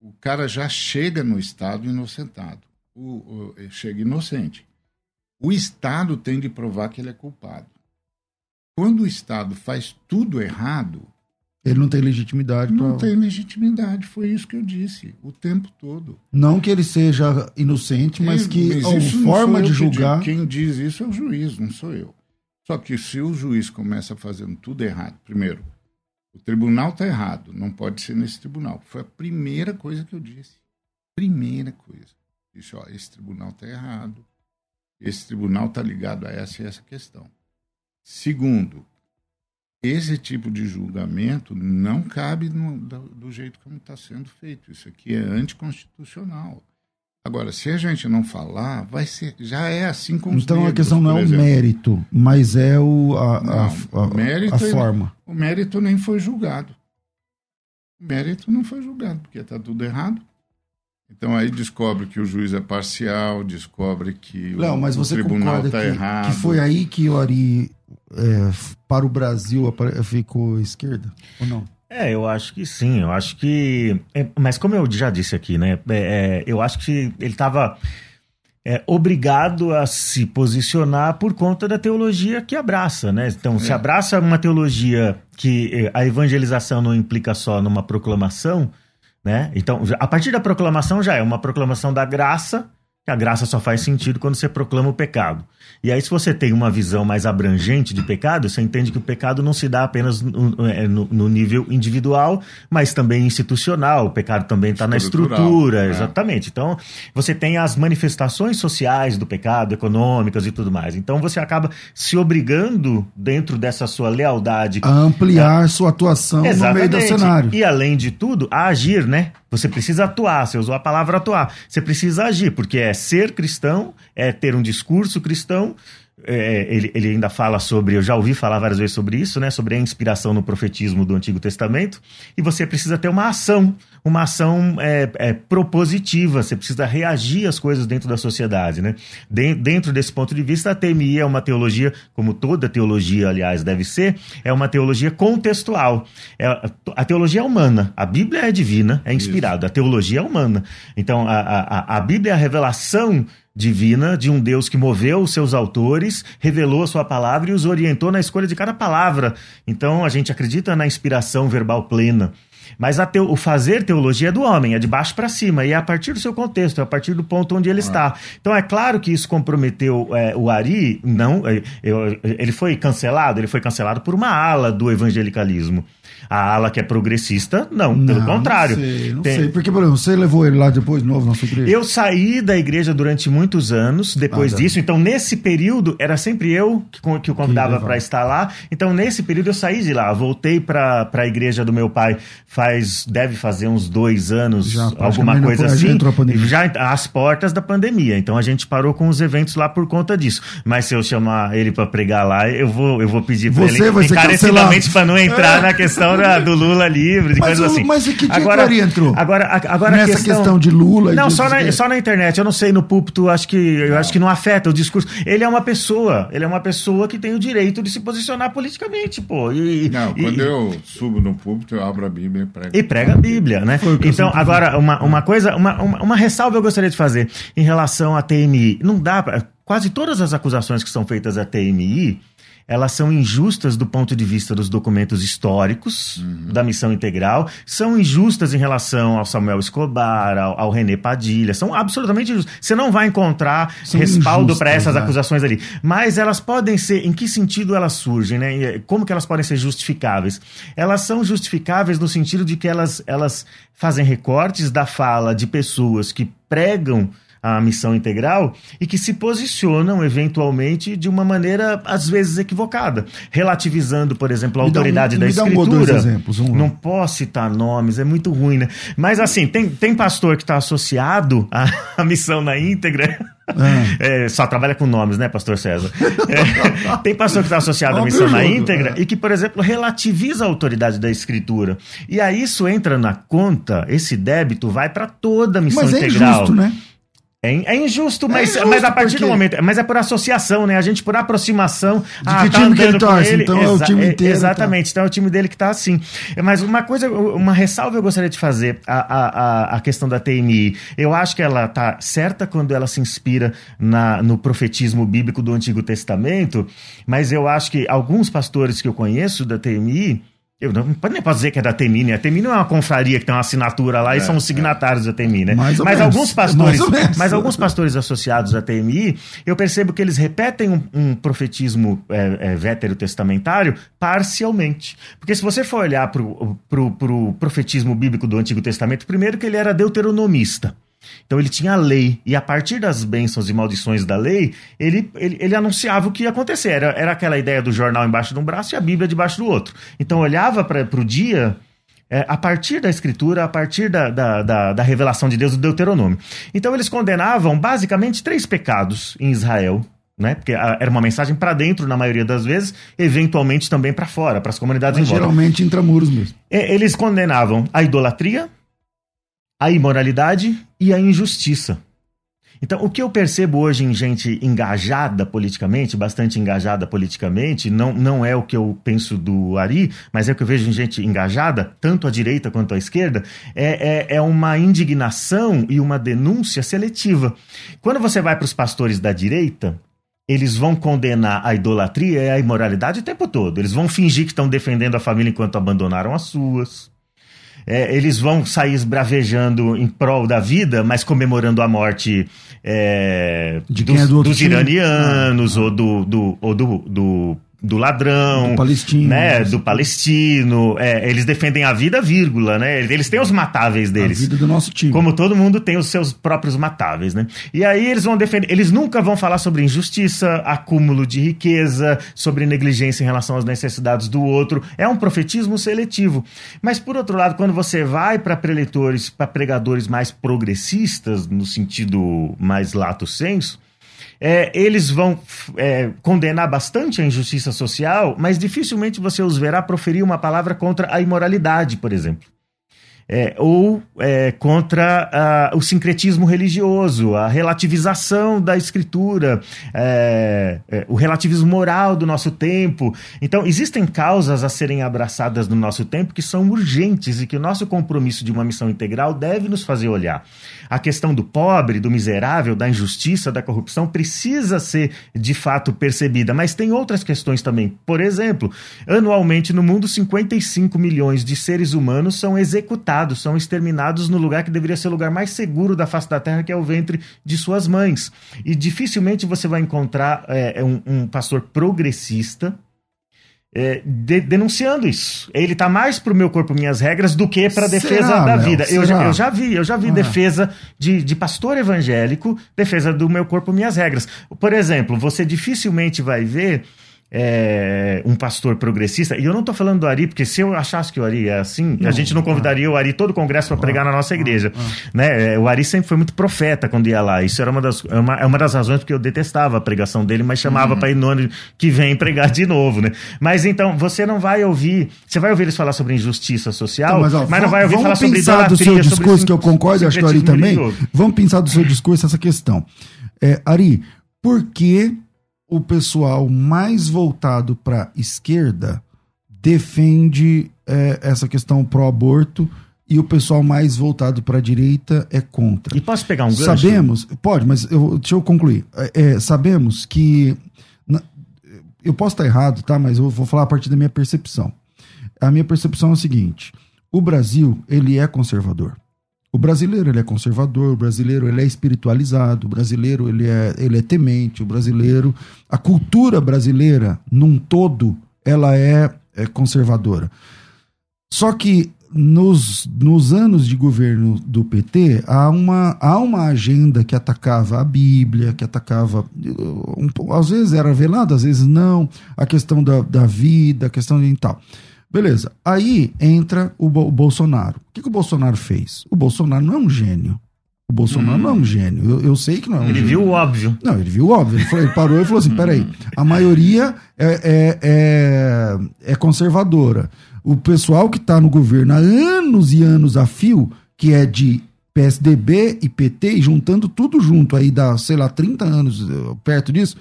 O cara já chega no Estado inocentado. O, o- chega inocente. O Estado tem de provar que ele é culpado. Quando o Estado faz tudo errado, Ele não tem legitimidade não para. tem legitimidade. Foi isso que eu disse o tempo todo. Não que ele seja inocente, mas que mas a forma de julgar. Quem diz isso é o juiz, não sou eu. Só que se o juiz começa fazendo tudo errado, primeiro, o tribunal está errado, não pode ser nesse tribunal. Foi a primeira coisa que eu disse. Primeira coisa. Disse, ó, esse tribunal está errado. Esse tribunal está ligado a essa e essa questão. Segundo, esse tipo de julgamento não cabe no- do, do jeito como está sendo feito. Isso aqui é anticonstitucional. Agora, se a gente não falar, vai ser, já é assim com os Então a questão não é o mérito, mas é o, a, a- Não, a- o mérito a forma. O mérito nem foi julgado. O mérito não foi julgado, porque está tudo errado. Então aí descobre que o juiz é parcial, descobre que o, Léo, mas o você tribunal concorda está que, errado. que foi aí que o Ari, é, para o Brasil, ficou esquerda? Ou não? É, eu acho que sim. Eu acho que. é, mas como eu já disse aqui, né? é, é, eu acho que ele estava obrigado a se posicionar por conta da teologia que abraça, né? Então, se É. abraça uma teologia que é, a evangelização não implica só numa proclamação, né? Então, a partir da proclamação já é uma proclamação da graça, a graça só faz sentido quando você proclama o pecado. E aí, se você tem uma visão mais abrangente de pecado, você entende que o pecado não se dá apenas no, é, no- no nível individual, mas também institucional. O pecado também está na Estrutural, estrutura, né? exatamente. Então, você tem as manifestações sociais do pecado, econômicas e tudo mais. Então, você acaba se obrigando, dentro dessa sua lealdade A ampliar sua atuação no meio do cenário. e além de tudo, a agir, né? Você precisa atuar, você usou a palavra atuar. Você precisa agir, porque é ser cristão, é ter um discurso cristão. é, ele, ele ainda fala sobre, eu já ouvi falar várias vezes sobre isso, né? Sobre a inspiração no profetismo do Antigo Testamento. E você precisa ter uma ação, uma ação é, é, propositiva. Você precisa reagir às coisas dentro da sociedade, né? Den- dentro desse ponto de vista, a TMI é uma teologia, como toda teologia, aliás, deve ser, é uma teologia contextual. É, a teologia é humana, a Bíblia é divina, é inspirada, a teologia é humana. Então, a, a, a Bíblia é a revelação divina de um Deus que moveu os seus autores, revelou a sua palavra e os orientou na escolha de cada palavra. Então, a gente acredita na inspiração verbal plena. Mas teo- o fazer teologia é do homem, é de baixo para cima, e é a partir do seu contexto, é a partir do ponto onde ele está. Então é claro que isso comprometeu é, o Ari, não, é, eu- ele foi cancelado, ele foi cancelado por uma ala do evangelicalismo. A ala que é progressista, não, pelo Não, contrário. Não sei, não Tem- sei. Porque, por exemplo, você levou ele lá depois de novo na sua igreja? eu saí da igreja durante muitos anos depois Ah, tá. disso, então nesse período era sempre eu que, que o convidava para estar lá. Então nesse período eu saí de lá, voltei para a igreja do meu pai faz deve fazer uns dois anos, Já, alguma coisa já assim, já às portas da pandemia. Então a gente parou com os eventos lá por conta disso. Mas se eu chamar ele para pregar lá, eu vou, eu vou pedir para ele encarecidamente para não entrar na questão da- do Lula livre, de Mas coisas o- assim. mas e que dia agora, que entrou? Agora, agora Nessa questão de Lula e Não, de- só na, só na internet. Eu não sei no púlpito, acho que eu acho que não afeta o discurso. Ele é uma pessoa, ele é uma pessoa que tem o direito de se posicionar politicamente, pô. E, Não, e- quando eu subo no púlpito, eu abro a Bíblia e prego. e prega a Bíblia, né? Então, agora, uma, uma coisa, uma, uma, uma ressalva eu gostaria de fazer em relação à TMI. Não dá pra, Quase todas as acusações que são feitas à TMI, elas são injustas do ponto de vista dos documentos históricos da missão integral, são injustas em relação ao Samuel Escobar, ao, ao René Padilha, são absolutamente injustas. Você não vai encontrar São respaldo para essas né? acusações ali. Mas elas podem ser, em que sentido elas surgem, né? E, Como que elas podem ser justificáveis? Elas são justificáveis no sentido de que elas, elas fazem recortes da fala de pessoas que pregam a missão integral e que se posicionam eventualmente de uma maneira às vezes equivocada, relativizando, por exemplo, a Me um- autoridade da um ou escritura. dois exemplos. Não posso citar nomes, é muito ruim, né? Mas assim, tem, tem pastor que está associado à, à missão na íntegra. É, só trabalha com nomes, né, pastor César? É, tem pastor que está associado à missão na íntegra é. e que, por exemplo, relativiza a autoridade da escritura. E aí isso entra na conta, esse débito vai para toda a missão Mas é integral. injusto, né? É, é injusto, mas, injusto mas a partir porque- do momento. Mas é por associação, né? A gente, por aproximação. ah, que time que ele torce? Então é o time inteiro, Exatamente, então é o time dele que tá assim. Mas uma coisa, uma ressalva eu gostaria de fazer a, a, a, a questão da TMI. Eu acho que ela tá certa quando ela se inspira na, no profetismo bíblico do Antigo Testamento, mas eu acho que alguns pastores que eu conheço da TMI. Eu não, nem posso dizer que é da TMI, né? A TMI não é uma confraria que tem uma assinatura lá e É, são os signatários da TMI, né? Mais ou mas menos. alguns pastores, Mais mas alguns pastores associados à TMI, eu percebo que eles repetem um, um profetismo é, é, veterotestamentário parcialmente. Porque se você for olhar para o profetismo bíblico do Antigo Testamento, primeiro que ele era deuteronomista. Então ele tinha a lei, e a partir das bênçãos e maldições da lei, ele, ele, ele anunciava o que ia acontecer. Era, era aquela ideia do jornal embaixo de um braço e a Bíblia debaixo do outro. Então olhava para o dia é, a partir da escritura, a partir da, da, da, da revelação de Deus do Deuteronômio. Então eles condenavam basicamente três pecados em Israel. Né? Porque era uma mensagem para dentro, na maioria das vezes, eventualmente também para fora, para as comunidades Mas em volta. geralmente intramuros mesmo. É, Eles condenavam a idolatria, a imoralidade e a injustiça. Então, o que eu percebo hoje em gente engajada politicamente, bastante engajada politicamente, não, não é o que eu penso do Ari, mas é o que eu vejo em gente engajada, tanto à direita quanto à esquerda, é, é, é uma indignação e uma denúncia seletiva. Quando você vai para os pastores da direita, eles vão condenar a idolatria e a imoralidade o tempo todo. Eles vão fingir que estão defendendo a família enquanto abandonaram as suas. É, eles vão sair esbravejando em prol da vida, mas comemorando a morte é, dos, é do dos iranianos ou do, do, ou do, do, do ladrão. Do palestino. Né, do palestino. É, eles defendem a vida, vírgula, né? Eles têm os matáveis A deles. vida do nosso time. Como todo mundo tem os seus próprios matáveis, né? E aí eles vão defender, eles nunca vão falar sobre injustiça, acúmulo de riqueza, sobre negligência em relação às necessidades do outro. É um profetismo seletivo. Mas por outro lado, quando você vai para preletores, para pregadores mais progressistas, no sentido mais lato senso, é, eles vão é, condenar bastante a injustiça social, mas dificilmente você os verá proferir uma palavra contra a imoralidade, por exemplo. É, ou é, contra ah, o sincretismo religioso, a relativização da escritura, é, é, o relativismo moral do nosso tempo. Então, existem causas a serem abraçadas no nosso tempo que são urgentes e que o nosso compromisso de uma missão integral deve nos fazer olhar. A questão do pobre, do miserável, da injustiça, da corrupção precisa ser de fato percebida, mas tem outras questões também. Por exemplo, anualmente no mundo, 55 milhões de seres humanos são executados, são exterminados no lugar que deveria ser o lugar mais seguro da face da terra, que é o ventre de suas mães. E dificilmente você vai encontrar é, um, um pastor progressista é, de- denunciando isso. Ele tá mais pro meu corpo, minhas regras do que pra defesa Será, da vida. Eu já, eu já vi, eu já vi Ah. defesa de, de pastor evangélico, defesa do meu corpo, minhas regras. Por exemplo, você dificilmente vai ver é, um pastor progressista, e eu não estou falando do Ari, porque se eu achasse que o Ari é assim, não, a gente não convidaria o Ari todo o congresso para pregar na nossa igreja. Né? É, o Ari sempre foi muito profeta quando ia lá. Isso era uma das, é uma, é uma das razões porque eu detestava a pregação dele, mas chamava uhum. para ano que vem pregar de novo. Né? Mas então, você não vai ouvir. Você vai ouvir eles falar sobre injustiça social, então, mas, ó, mas, não vai ouvir falar sobre idolatria. Vamos pensar do seu discurso, que eu concordo, acho que o Ari também. Vamos pensar do seu discurso essa questão. É, Ari, por que o pessoal mais voltado para a esquerda defende é, essa questão pró-aborto e o pessoal mais voltado para a direita é contra. E posso pegar um gancho? Sabemos, pode, mas eu, deixa eu concluir. É, é sabemos que. Na, eu posso estar errado, tá? Mas eu vou falar a partir da minha percepção. A minha percepção é a seguinte: o Brasil ele é conservador. O brasileiro ele é conservador, o brasileiro ele é espiritualizado, o brasileiro ele é, ele é temente, o brasileiro, a cultura brasileira num todo, ela é, é conservadora. Só que nos, nos anos de governo do PT, há uma, há uma agenda que atacava a Bíblia, que atacava. Um, às vezes era velada, às vezes não, a questão da, da vida, a questão de tal. Beleza. Aí entra o, o Bolsonaro. O que, que, o Bolsonaro fez? O Bolsonaro não é um gênio. O Bolsonaro hum. não é um gênio. Eu, eu, sei que não é um ele gênio. Ele viu o óbvio. Não, ele viu o óbvio. Ele, falou, ele parou e falou assim: peraí, a maioria é, é, é, é conservadora. O pessoal que está no governo há anos e anos a fio, que é de PSDB e PT, juntando tudo junto aí dá, sei lá, 30 anos eh, perto disso,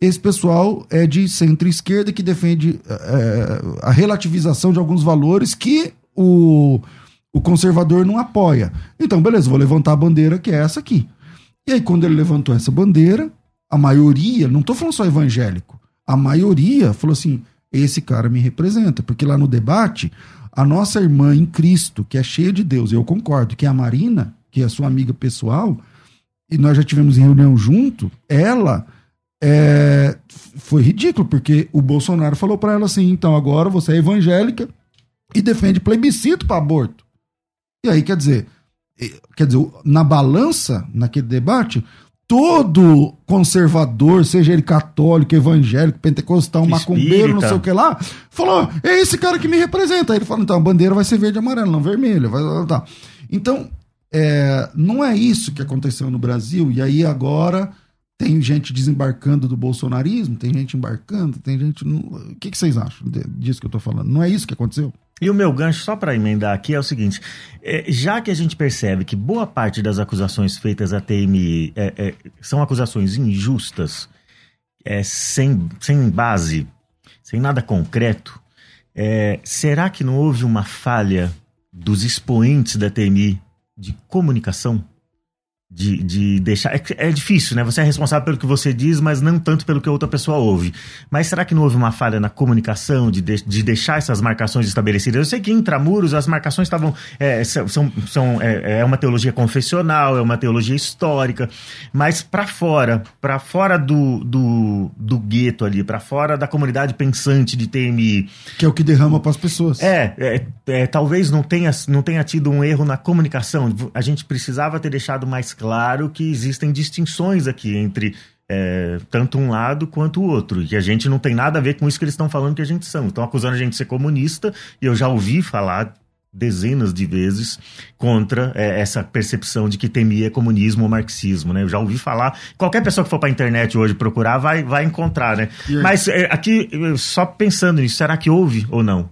esse pessoal é de centro-esquerda que defende é, a relativização de alguns valores que o, o conservador não apoia. Então, beleza, vou levantar a bandeira que é essa aqui. E aí, quando ele levantou essa bandeira, a maioria, não estou falando só evangélico, a maioria falou assim: esse cara me representa. Porque lá no debate, a nossa irmã em Cristo, que é cheia de Deus, eu concordo, que é a Marina, que é sua amiga pessoal, e nós já tivemos reunião junto, ela é, foi ridículo, porque o Bolsonaro falou para ela assim: então agora você é evangélica e defende plebiscito para aborto. E aí, quer dizer, quer dizer, na balança, naquele debate, todo conservador, seja ele católico, evangélico, pentecostal, macumbeiro, não sei o que lá, falou: é esse cara que me representa. Aí ele falou: então a bandeira vai ser verde e amarela, não vermelha. Vai, tá. Então, é, não é isso que aconteceu no Brasil, e aí agora tem gente desembarcando do bolsonarismo, tem gente embarcando, tem gente. O que, que vocês acham disso que eu estou falando? Não é isso que aconteceu? E o meu gancho, só para emendar aqui, é o seguinte: é, já que a gente percebe que boa parte das acusações feitas à TMI é, é, são acusações injustas, é, sem, sem base, sem nada concreto, é, será que não houve uma falha dos expoentes da TMI de comunicação? De, de deixar. É, é, difícil, né? Você é responsável pelo que você diz, mas não tanto pelo que outra pessoa ouve. Mas será que não houve uma falha na comunicação de, de, de deixar essas marcações estabelecidas? Eu sei que intramuros as marcações estavam. É, são, são, é, é, uma teologia confessional, é uma teologia histórica, mas para fora, para fora do, do, do gueto ali, para fora da comunidade pensante de TMI. Que é o que derrama para as pessoas. É, é, é, talvez não tenha, não tenha tido um erro na comunicação. A gente precisava ter deixado mais claro que existem distinções aqui entre é, tanto um lado quanto o outro. E a gente não tem nada a ver com isso que eles estão falando que a gente são. Estão acusando a gente de ser comunista, e eu já ouvi falar dezenas de vezes contra é, essa percepção de que temia comunismo ou marxismo, né? Eu já ouvi falar. Qualquer pessoa que for para a internet hoje procurar vai, vai encontrar, né? Mas é, aqui, só pensando nisso, será que houve ou não?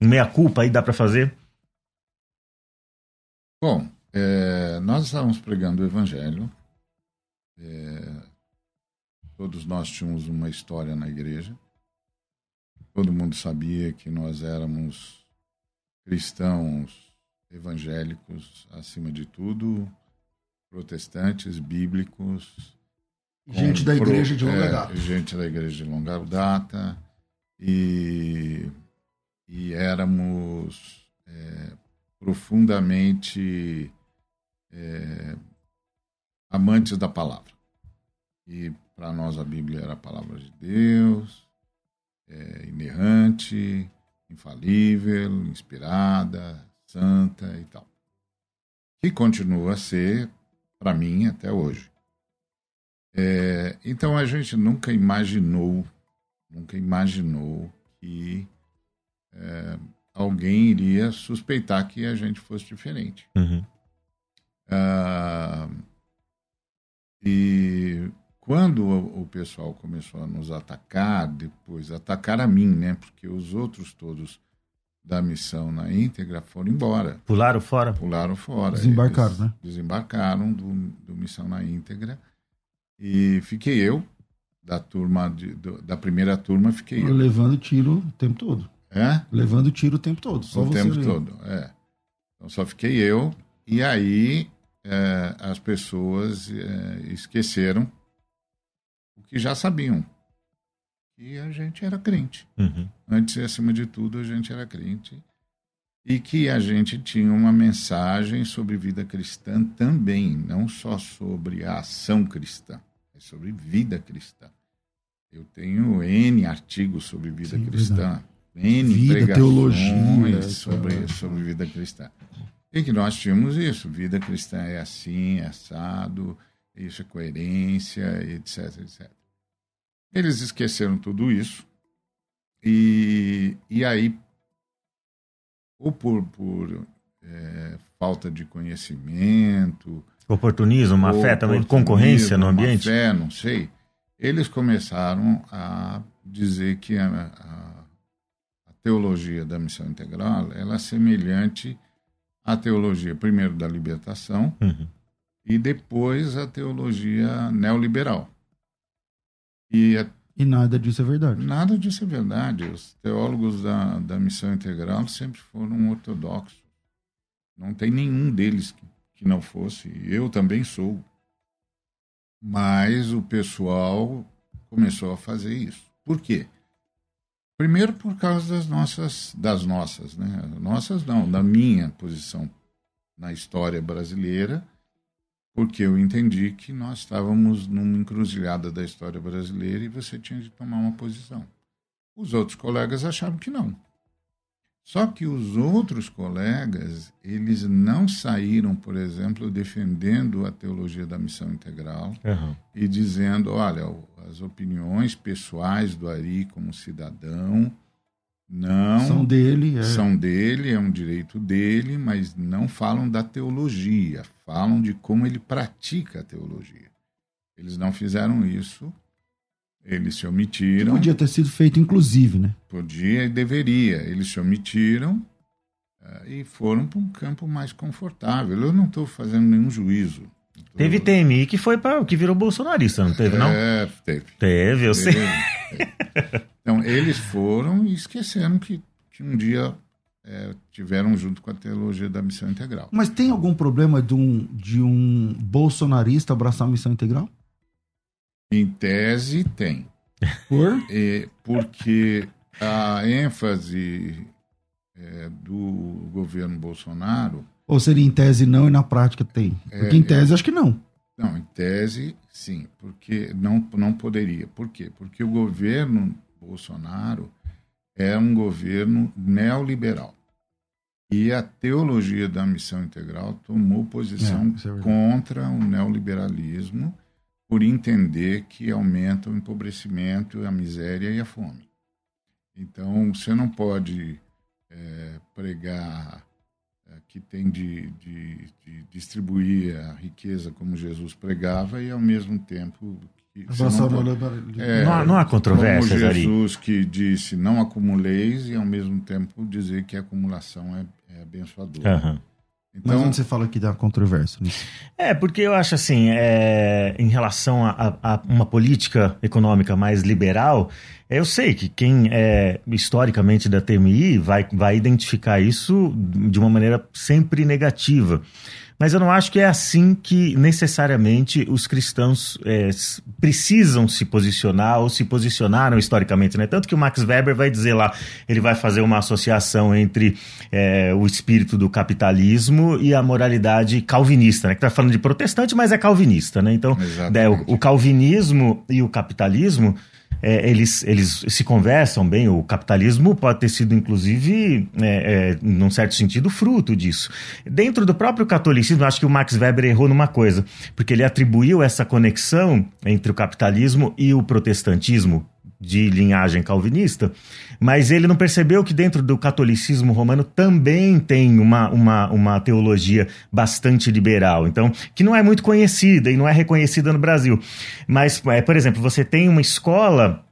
Meia culpa aí dá para fazer? Bom, é, nós estávamos pregando o Evangelho. É, todos nós tínhamos uma história na igreja. Todo mundo sabia que nós éramos cristãos evangélicos, acima de tudo, protestantes, bíblicos. Gente da igreja de longa é, data. Gente da igreja de longa data. E, e éramos é, profundamente é, amantes da palavra. E para nós a Bíblia era a palavra de Deus, é, inerrante, infalível, inspirada, santa e tal. E continua a ser, para mim, até hoje. É, então a gente nunca imaginou nunca imaginou que é, alguém iria suspeitar que a gente fosse diferente. Uhum. Ah, e quando o, pessoal começou a nos atacar, depois atacar a mim, né? Porque os outros todos da missão na íntegra foram embora. Pularam fora? Pularam fora. Desembarcaram, Eles né? Desembarcaram do, do missão na íntegra. E fiquei eu, da turma, de- do- da primeira turma, fiquei eu. Levando tiro o tempo todo. É? Levando tiro o tempo todo. Só o você tempo ali. todo, é. Então só fiquei eu, e aí é, as pessoas é, esqueceram o que já sabiam, que a gente era crente. Uhum. Antes e acima de tudo, a gente era crente. E que a gente tinha uma mensagem sobre vida cristã também, não só sobre a ação cristã, mas sobre vida cristã. Eu tenho N artigos sobre vida Sim, cristã, N Vida, pregações teologia, sobre, sobre vida cristã. E que nós tínhamos isso, vida cristã é assim, é assado, isso é coerência, etc, etc. Eles esqueceram tudo isso e, e aí, ou por, por é, falta de conhecimento, Oportunismo, má fé também, concorrência no má ambiente? fé, não sei. Eles começaram a dizer que a, a- a teologia da missão integral ela é semelhante à teologia, primeiro, da libertação Uhum. e depois a teologia neoliberal. E a- E nada disso é verdade. nada disso é verdade. Os teólogos da, da missão integral sempre foram ortodoxos. Não tem nenhum deles que, que não fosse. Eu também sou. Mas o pessoal começou a fazer isso. Por quê? Primeiro por causa das nossas, das nossas, né? Nossas não, da minha posição na história brasileira, porque eu entendi que nós estávamos numa encruzilhada da história brasileira e você tinha de tomar uma posição. Os outros colegas acharam que não. Só que os outros colegas, eles não saíram, por exemplo, defendendo a teologia da missão integral Uhum. e dizendo, olha, as opiniões pessoais do Ari como cidadão não São dele. É. são dele, é um direito dele, mas não falam da teologia, falam de como ele pratica a teologia. Eles não fizeram isso, eles se Que omitiram. podia ter sido feito, inclusive, né? Podia e deveria. Eles se omitiram eh, e foram para um campo mais confortável. Eu não estou fazendo nenhum juízo. Teve TMI que foi para que virou bolsonarista, não teve, não? É, teve. Teve, eu sei. Teve, teve. Então, eles foram e esqueceram que, que um dia eh, tiveram junto com a teologia da missão integral. Mas tem algum problema de um, de um bolsonarista abraçar a missão integral? Em tese, tem. Por? É, porque a ênfase eh, do governo Bolsonaro Ou seria em tese não e na prática tem? Porque em tese acho que não. Não, em tese, sim, porque não, não poderia. Por quê? Porque o governo Bolsonaro é um governo neoliberal. E a teologia da missão integral tomou posição É, é contra o neoliberalismo por entender que aumenta o empobrecimento, a miséria e a fome. Então, você não pode eh, pregar que tem de, de, de distribuir a riqueza como Jesus pregava e ao mesmo tempo que não pode-. É, Não há- não há controvérsias como ali. Jesus que disse não acumuleis e ao mesmo tempo dizer que a acumulação é, é abençoadora. Aham. Mas Então, onde você fala que dá controvérsia nisso? É, porque eu acho assim, é, em relação a, a- a uma política econômica mais liberal, eu sei que quem é historicamente da TMI vai, vai identificar isso de uma maneira sempre negativa. Mas eu não acho que é assim que necessariamente os cristãos é, precisam se posicionar ou se posicionaram historicamente, né? Tanto que o Max Weber vai dizer lá, ele vai fazer uma associação entre é, o espírito do capitalismo e a moralidade calvinista, né? Que tá falando de protestante, mas é calvinista, né? Então, né, o, o calvinismo e o capitalismo é, eles, eles se conversam bem. O capitalismo pode ter sido, inclusive, é, é, num certo sentido, fruto disso. Dentro do próprio catolicismo, acho que o Max Weber errou numa coisa, porque ele atribuiu essa conexão entre o capitalismo e o protestantismo de linhagem calvinista, mas ele não percebeu que dentro do catolicismo romano também tem uma, uma, uma teologia bastante liberal, então, que não é muito conhecida e não é reconhecida no Brasil. Mas, é, por exemplo, você tem uma escola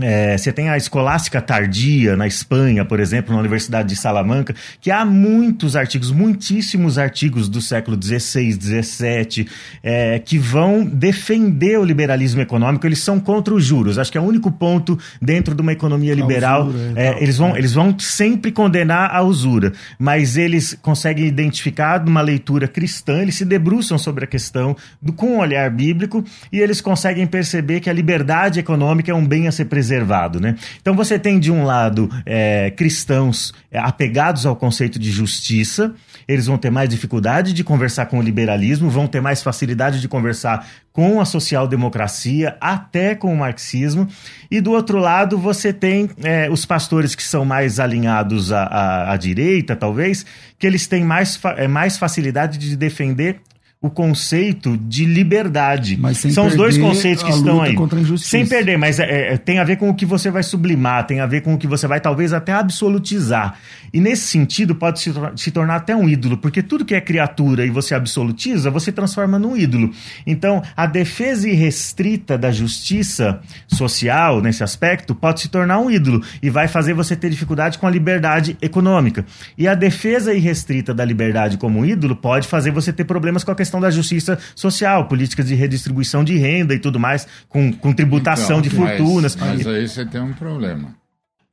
é, você tem a escolástica tardia na Espanha, por exemplo, na Universidade de Salamanca, que há muitos artigos, muitíssimos artigos do século XVI, XVII, é, que vão defender o liberalismo econômico. Eles são contra os juros. Acho que é o único ponto dentro de uma economia liberal. É, é eles, vão, eles vão sempre condenar a usura, mas eles conseguem identificar numa leitura cristã, eles se debruçam sobre a questão do, com um olhar bíblico e eles conseguem perceber que a liberdade econômica é um bem a ser preservado preservado, né? Então você tem de um lado é, cristãos é, apegados ao conceito de justiça, eles vão ter mais dificuldade de conversar com o liberalismo, vão ter mais facilidade de conversar com a social-democracia, até com o marxismo. E do outro lado, você tem é, os pastores que são mais alinhados à, à, à, direita, talvez, que eles têm mais, é, mais facilidade de defender o conceito de liberdade. São os dois conceitos que estão aí. Sem perder, mas é, é, tem a ver com o que você vai sublimar, tem a ver com o que você vai talvez até absolutizar. E nesse sentido pode se, se tornar até um ídolo, porque tudo que é criatura e você absolutiza, você transforma num ídolo. Então, a defesa irrestrita da justiça social nesse aspecto pode se tornar um ídolo e vai fazer você ter dificuldade com a liberdade econômica. E a defesa irrestrita da liberdade como ídolo pode fazer você ter problemas com a questão questão da justiça social, políticas de redistribuição de renda e tudo mais, com, com tributação então, de fortunas. Mas, mas aí você tem um problema.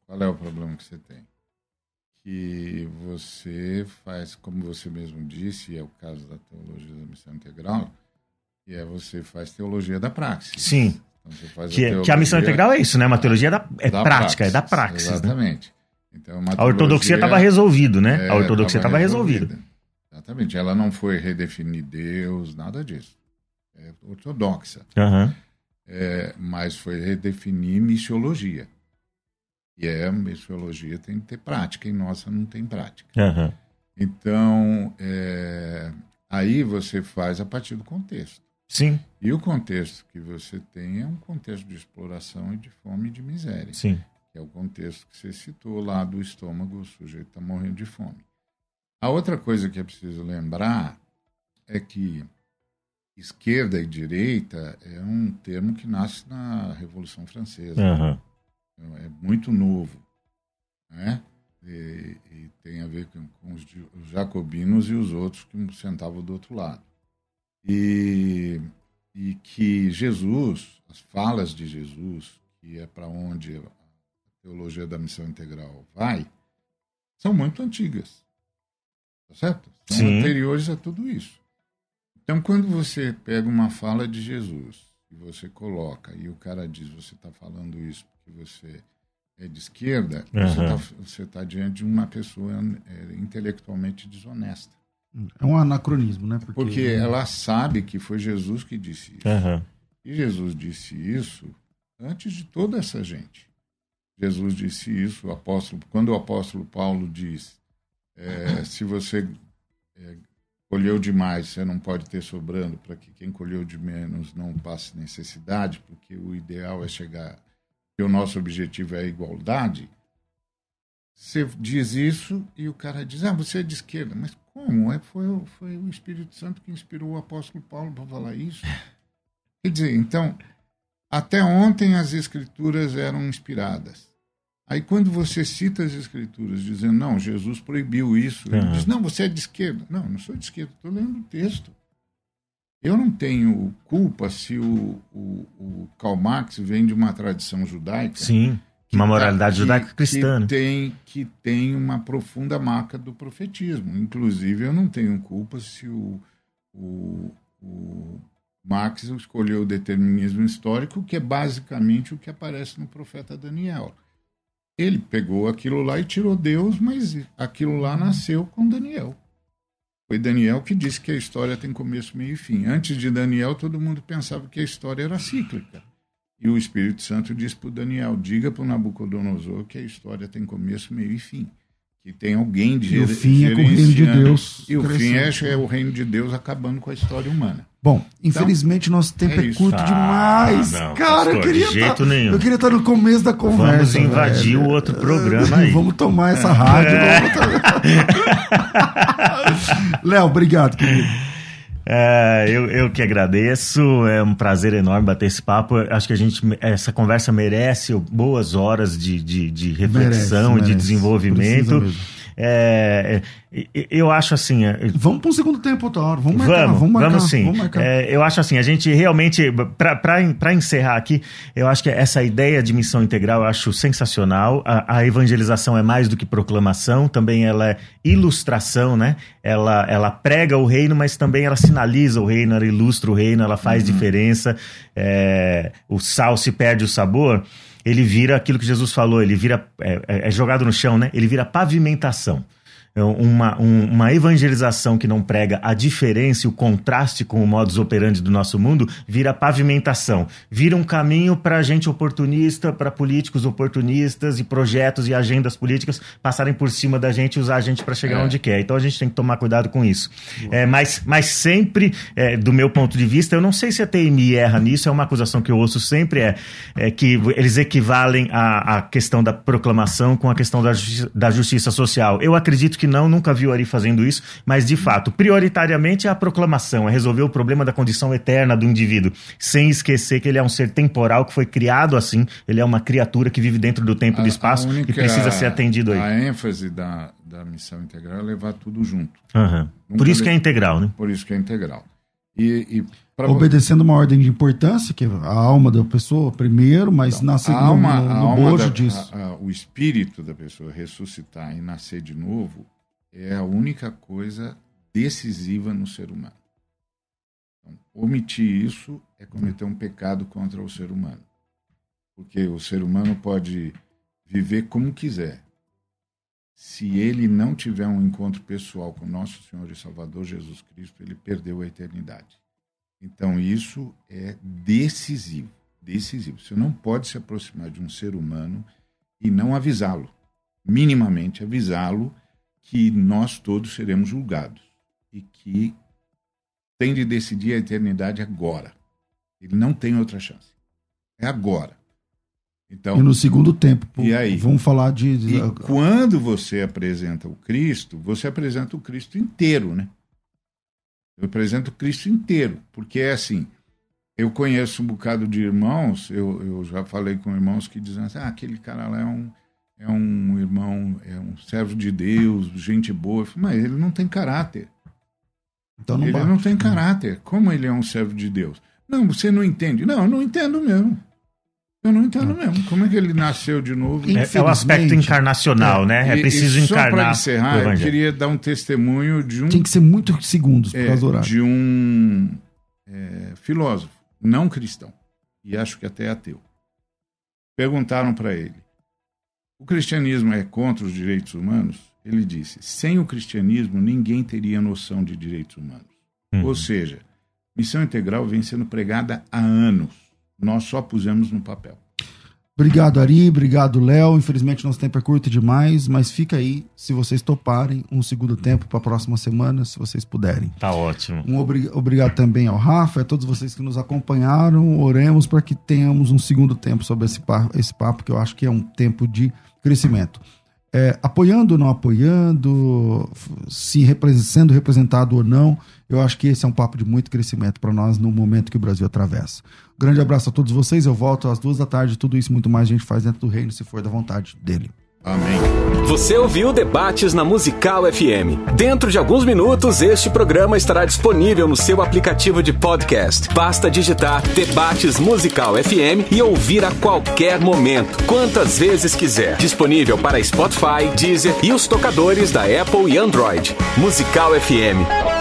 Qual é o problema que você tem? Que você faz, como você mesmo disse, é o caso da teologia da missão integral, que é você faz teologia da praxis. Sim. Então, que, a que, a missão integral é isso, né? Uma teologia da, é da prática, praxis, é da praxis. Né? Exatamente. Né? Então, a ortodoxia estava resolvido, né? É, a ortodoxia estava resolvida. Exatamente. Ela não foi redefinir Deus, nada disso. É ortodoxa. Uhum. É, mas foi redefinir missiologia. E é, missiologia tem que ter prática, e nossa não tem prática. Uhum. Então, é, aí você faz a partir do contexto. Sim. E o contexto que você tem é um contexto de exploração e de fome e de miséria. Sim. Que é o contexto que você citou lá do estômago, o sujeito está morrendo de fome. A outra coisa que é preciso lembrar é que esquerda e direita é um termo que nasce na Revolução Francesa. Uhum. É muito novo. Né? E, e tem a ver com, com os, os, jacobinos e os outros que sentavam do outro lado. E, e que Jesus, as falas de Jesus, que é para onde a teologia da missão integral vai, são muito antigas. Tá certo? São Sim. anteriores a tudo isso. Então, quando você pega uma fala de Jesus e você coloca, e o cara diz, você está falando isso porque você é de esquerda, uhum. você está tá diante de uma pessoa é, intelectualmente desonesta. É um anacronismo, né? Porque, porque ela sabe que foi Jesus que disse isso. Uhum. E Jesus disse isso antes de toda essa gente. Jesus disse isso, o apóstolo, quando o apóstolo Paulo diz é, se você é, colheu demais, você não pode ter sobrando para que quem colheu de menos não passe necessidade, porque o ideal é chegar, que o nosso objetivo é a igualdade. Você diz isso e o cara diz: Ah, você é de esquerda. Mas como? É, foi, foi o Espírito Santo que inspirou o apóstolo Paulo para falar isso. Quer dizer, então, até ontem as escrituras eram inspiradas. Aí quando você cita as escrituras dizendo, não, Jesus proibiu isso, ele diz, não, você é de esquerda. Não, não sou de esquerda, estou lendo o texto. Eu não tenho culpa se o, o, o Karl Marx vem de uma tradição judaica. Sim, uma moralidade tá, judaica cristã. Que né? tem, que tem uma profunda marca do profetismo. Inclusive, eu não tenho culpa se o, o, o Marx escolheu o determinismo histórico, que é basicamente o que aparece no profeta Daniel. Ele pegou aquilo lá e tirou Deus, mas aquilo lá nasceu com Daniel. Foi Daniel que disse que a história tem começo, meio e fim. Antes de Daniel, todo mundo pensava que a história era cíclica. E o Espírito Santo disse para Daniel: diga para o Nabucodonosor que a história tem começo, meio e fim. Que tem alguém de E o fim é com o reino de gerenciando. Deus E o fim é, é o reino de Deus acabando com a história humana. Bom, infelizmente nosso tempo é é, curto Ah, demais. não, Cara, eu pastor, queria de jeito tá- nenhum. Eu queria estar no começo da conversa. Vamos invadir velho. o outro programa aí. Vamos tomar essa rádio. vamos- Léo, obrigado, querido. É, eu, eu que agradeço, é um prazer enorme bater esse papo. Acho que a gente, essa conversa merece boas horas de, de, de reflexão Merece, e de merece. desenvolvimento. É, é, eu acho assim. é, Vamos para um segundo tempo outra hora. Vamos marcar. Vamos, vamos, marcar, vamos sim. Vamos marcar. É, eu acho assim, a gente realmente, para encerrar aqui, eu acho que essa ideia de missão integral eu acho sensacional. A, a evangelização é mais do que proclamação, também ela é ilustração, né? Ela, ela prega o reino, mas também ela sinaliza o reino, ela ilustra o reino, ela faz diferença. É, o sal se perde o sabor. Ele vira aquilo que Jesus falou, ele vira, é, é- é jogado no chão, né? Ele vira pavimentação. É uma, um- uma evangelização que não prega a diferença e o contraste com o modus operandi do nosso mundo vira pavimentação. Vira um caminho para gente oportunista, para políticos oportunistas e projetos e agendas políticas passarem por cima da gente e usar a gente para chegar É. onde quer. Então a gente tem que tomar cuidado com isso. É, mas, mas sempre, é, do meu ponto de vista, eu não sei se a TMI erra nisso, é uma acusação que eu ouço sempre, é, é que eles equivalem a, a questão da proclamação com a questão da, justi- da justiça social. Eu acredito que não, nunca vi o Ari fazendo isso, mas de fato, prioritariamente é a proclamação, é resolver o problema da condição eterna do indivíduo, sem esquecer que ele é um ser temporal que foi criado assim, ele é uma criatura que vive dentro do tempo e do espaço A e única- precisa ser atendido aí. A ênfase da, da missão integral é levar tudo junto. Aham. Por isso que é le- integral, né? Por isso que é integral. E, e Obedecendo uma ordem de importância, que é a alma da pessoa primeiro, mas na a segunda, alma, no, a no alma bojo da- disso. a- a- o espírito da pessoa ressuscitar e nascer de novo é a única coisa decisiva no ser humano. Então, omitir isso é cometer um pecado contra o ser humano. Porque o ser humano pode viver como quiser. Se ele não tiver um encontro pessoal com nosso Senhor e Salvador Jesus Cristo, ele perdeu a eternidade. Então isso é decisivo, decisivo. Você não pode se aproximar de um ser humano e não avisá-lo, minimamente avisá-lo que nós todos seremos julgados e que tem de decidir a eternidade agora. Ele não tem outra chance. É agora. Então, E no segundo tempo, E aí? vamos falar de. e quando você apresenta o Cristo, você apresenta o Cristo inteiro, né? Eu apresento o Cristo inteiro, porque é assim. Eu conheço um bocado de irmãos, eu, eu já falei com irmãos que dizem assim: ah, aquele cara lá é um, é um irmão, é um servo de Deus, gente boa. Mas ele não tem caráter. então não ele bate. não tem caráter. Como ele é um servo de Deus? Não, você não entende. Não, eu não entendo mesmo. Eu não entendo mesmo. Como é que ele nasceu de novo? É, é o aspecto encarnacional, né? É E- preciso e só para encarnar encerrar, o eu queria dar um testemunho de um, Tem que ser muitos segundos por é, causa do horário. de um é, filósofo não cristão, e acho que até ateu. Perguntaram para ele: o cristianismo é contra os direitos humanos? Ele disse: sem o cristianismo, ninguém teria noção de direitos humanos. Uhum. Ou seja, missão integral vem sendo pregada há anos. Nós só pusemos no papel. Obrigado, Ari. Obrigado, Léo. Infelizmente, nosso tempo é curto demais, mas fica aí, se vocês toparem, um segundo tempo para a próxima semana, se vocês puderem. Tá ótimo. Um obri- obrigado também ao Rafa, a todos vocês que nos acompanharam. Oremos para que tenhamos um segundo tempo sobre esse papo, esse papo, que eu acho que é um tempo de crescimento. É, apoiando ou não apoiando, se repre- sendo representado ou não, eu acho que esse é um papo de muito crescimento para nós no momento que o Brasil atravessa. Grande abraço a todos vocês. Eu volto às duas da tarde. Tudo isso muito mais a gente faz dentro do reino, se for da vontade dele. Amém. Você ouviu Debates na Musical FM. Dentro de alguns minutos, este programa estará disponível no seu aplicativo de podcast. Basta digitar Debates Musical FM e ouvir a qualquer momento, quantas vezes quiser. Disponível para Spotify, Deezer e os tocadores da Apple e Android. Musical FM.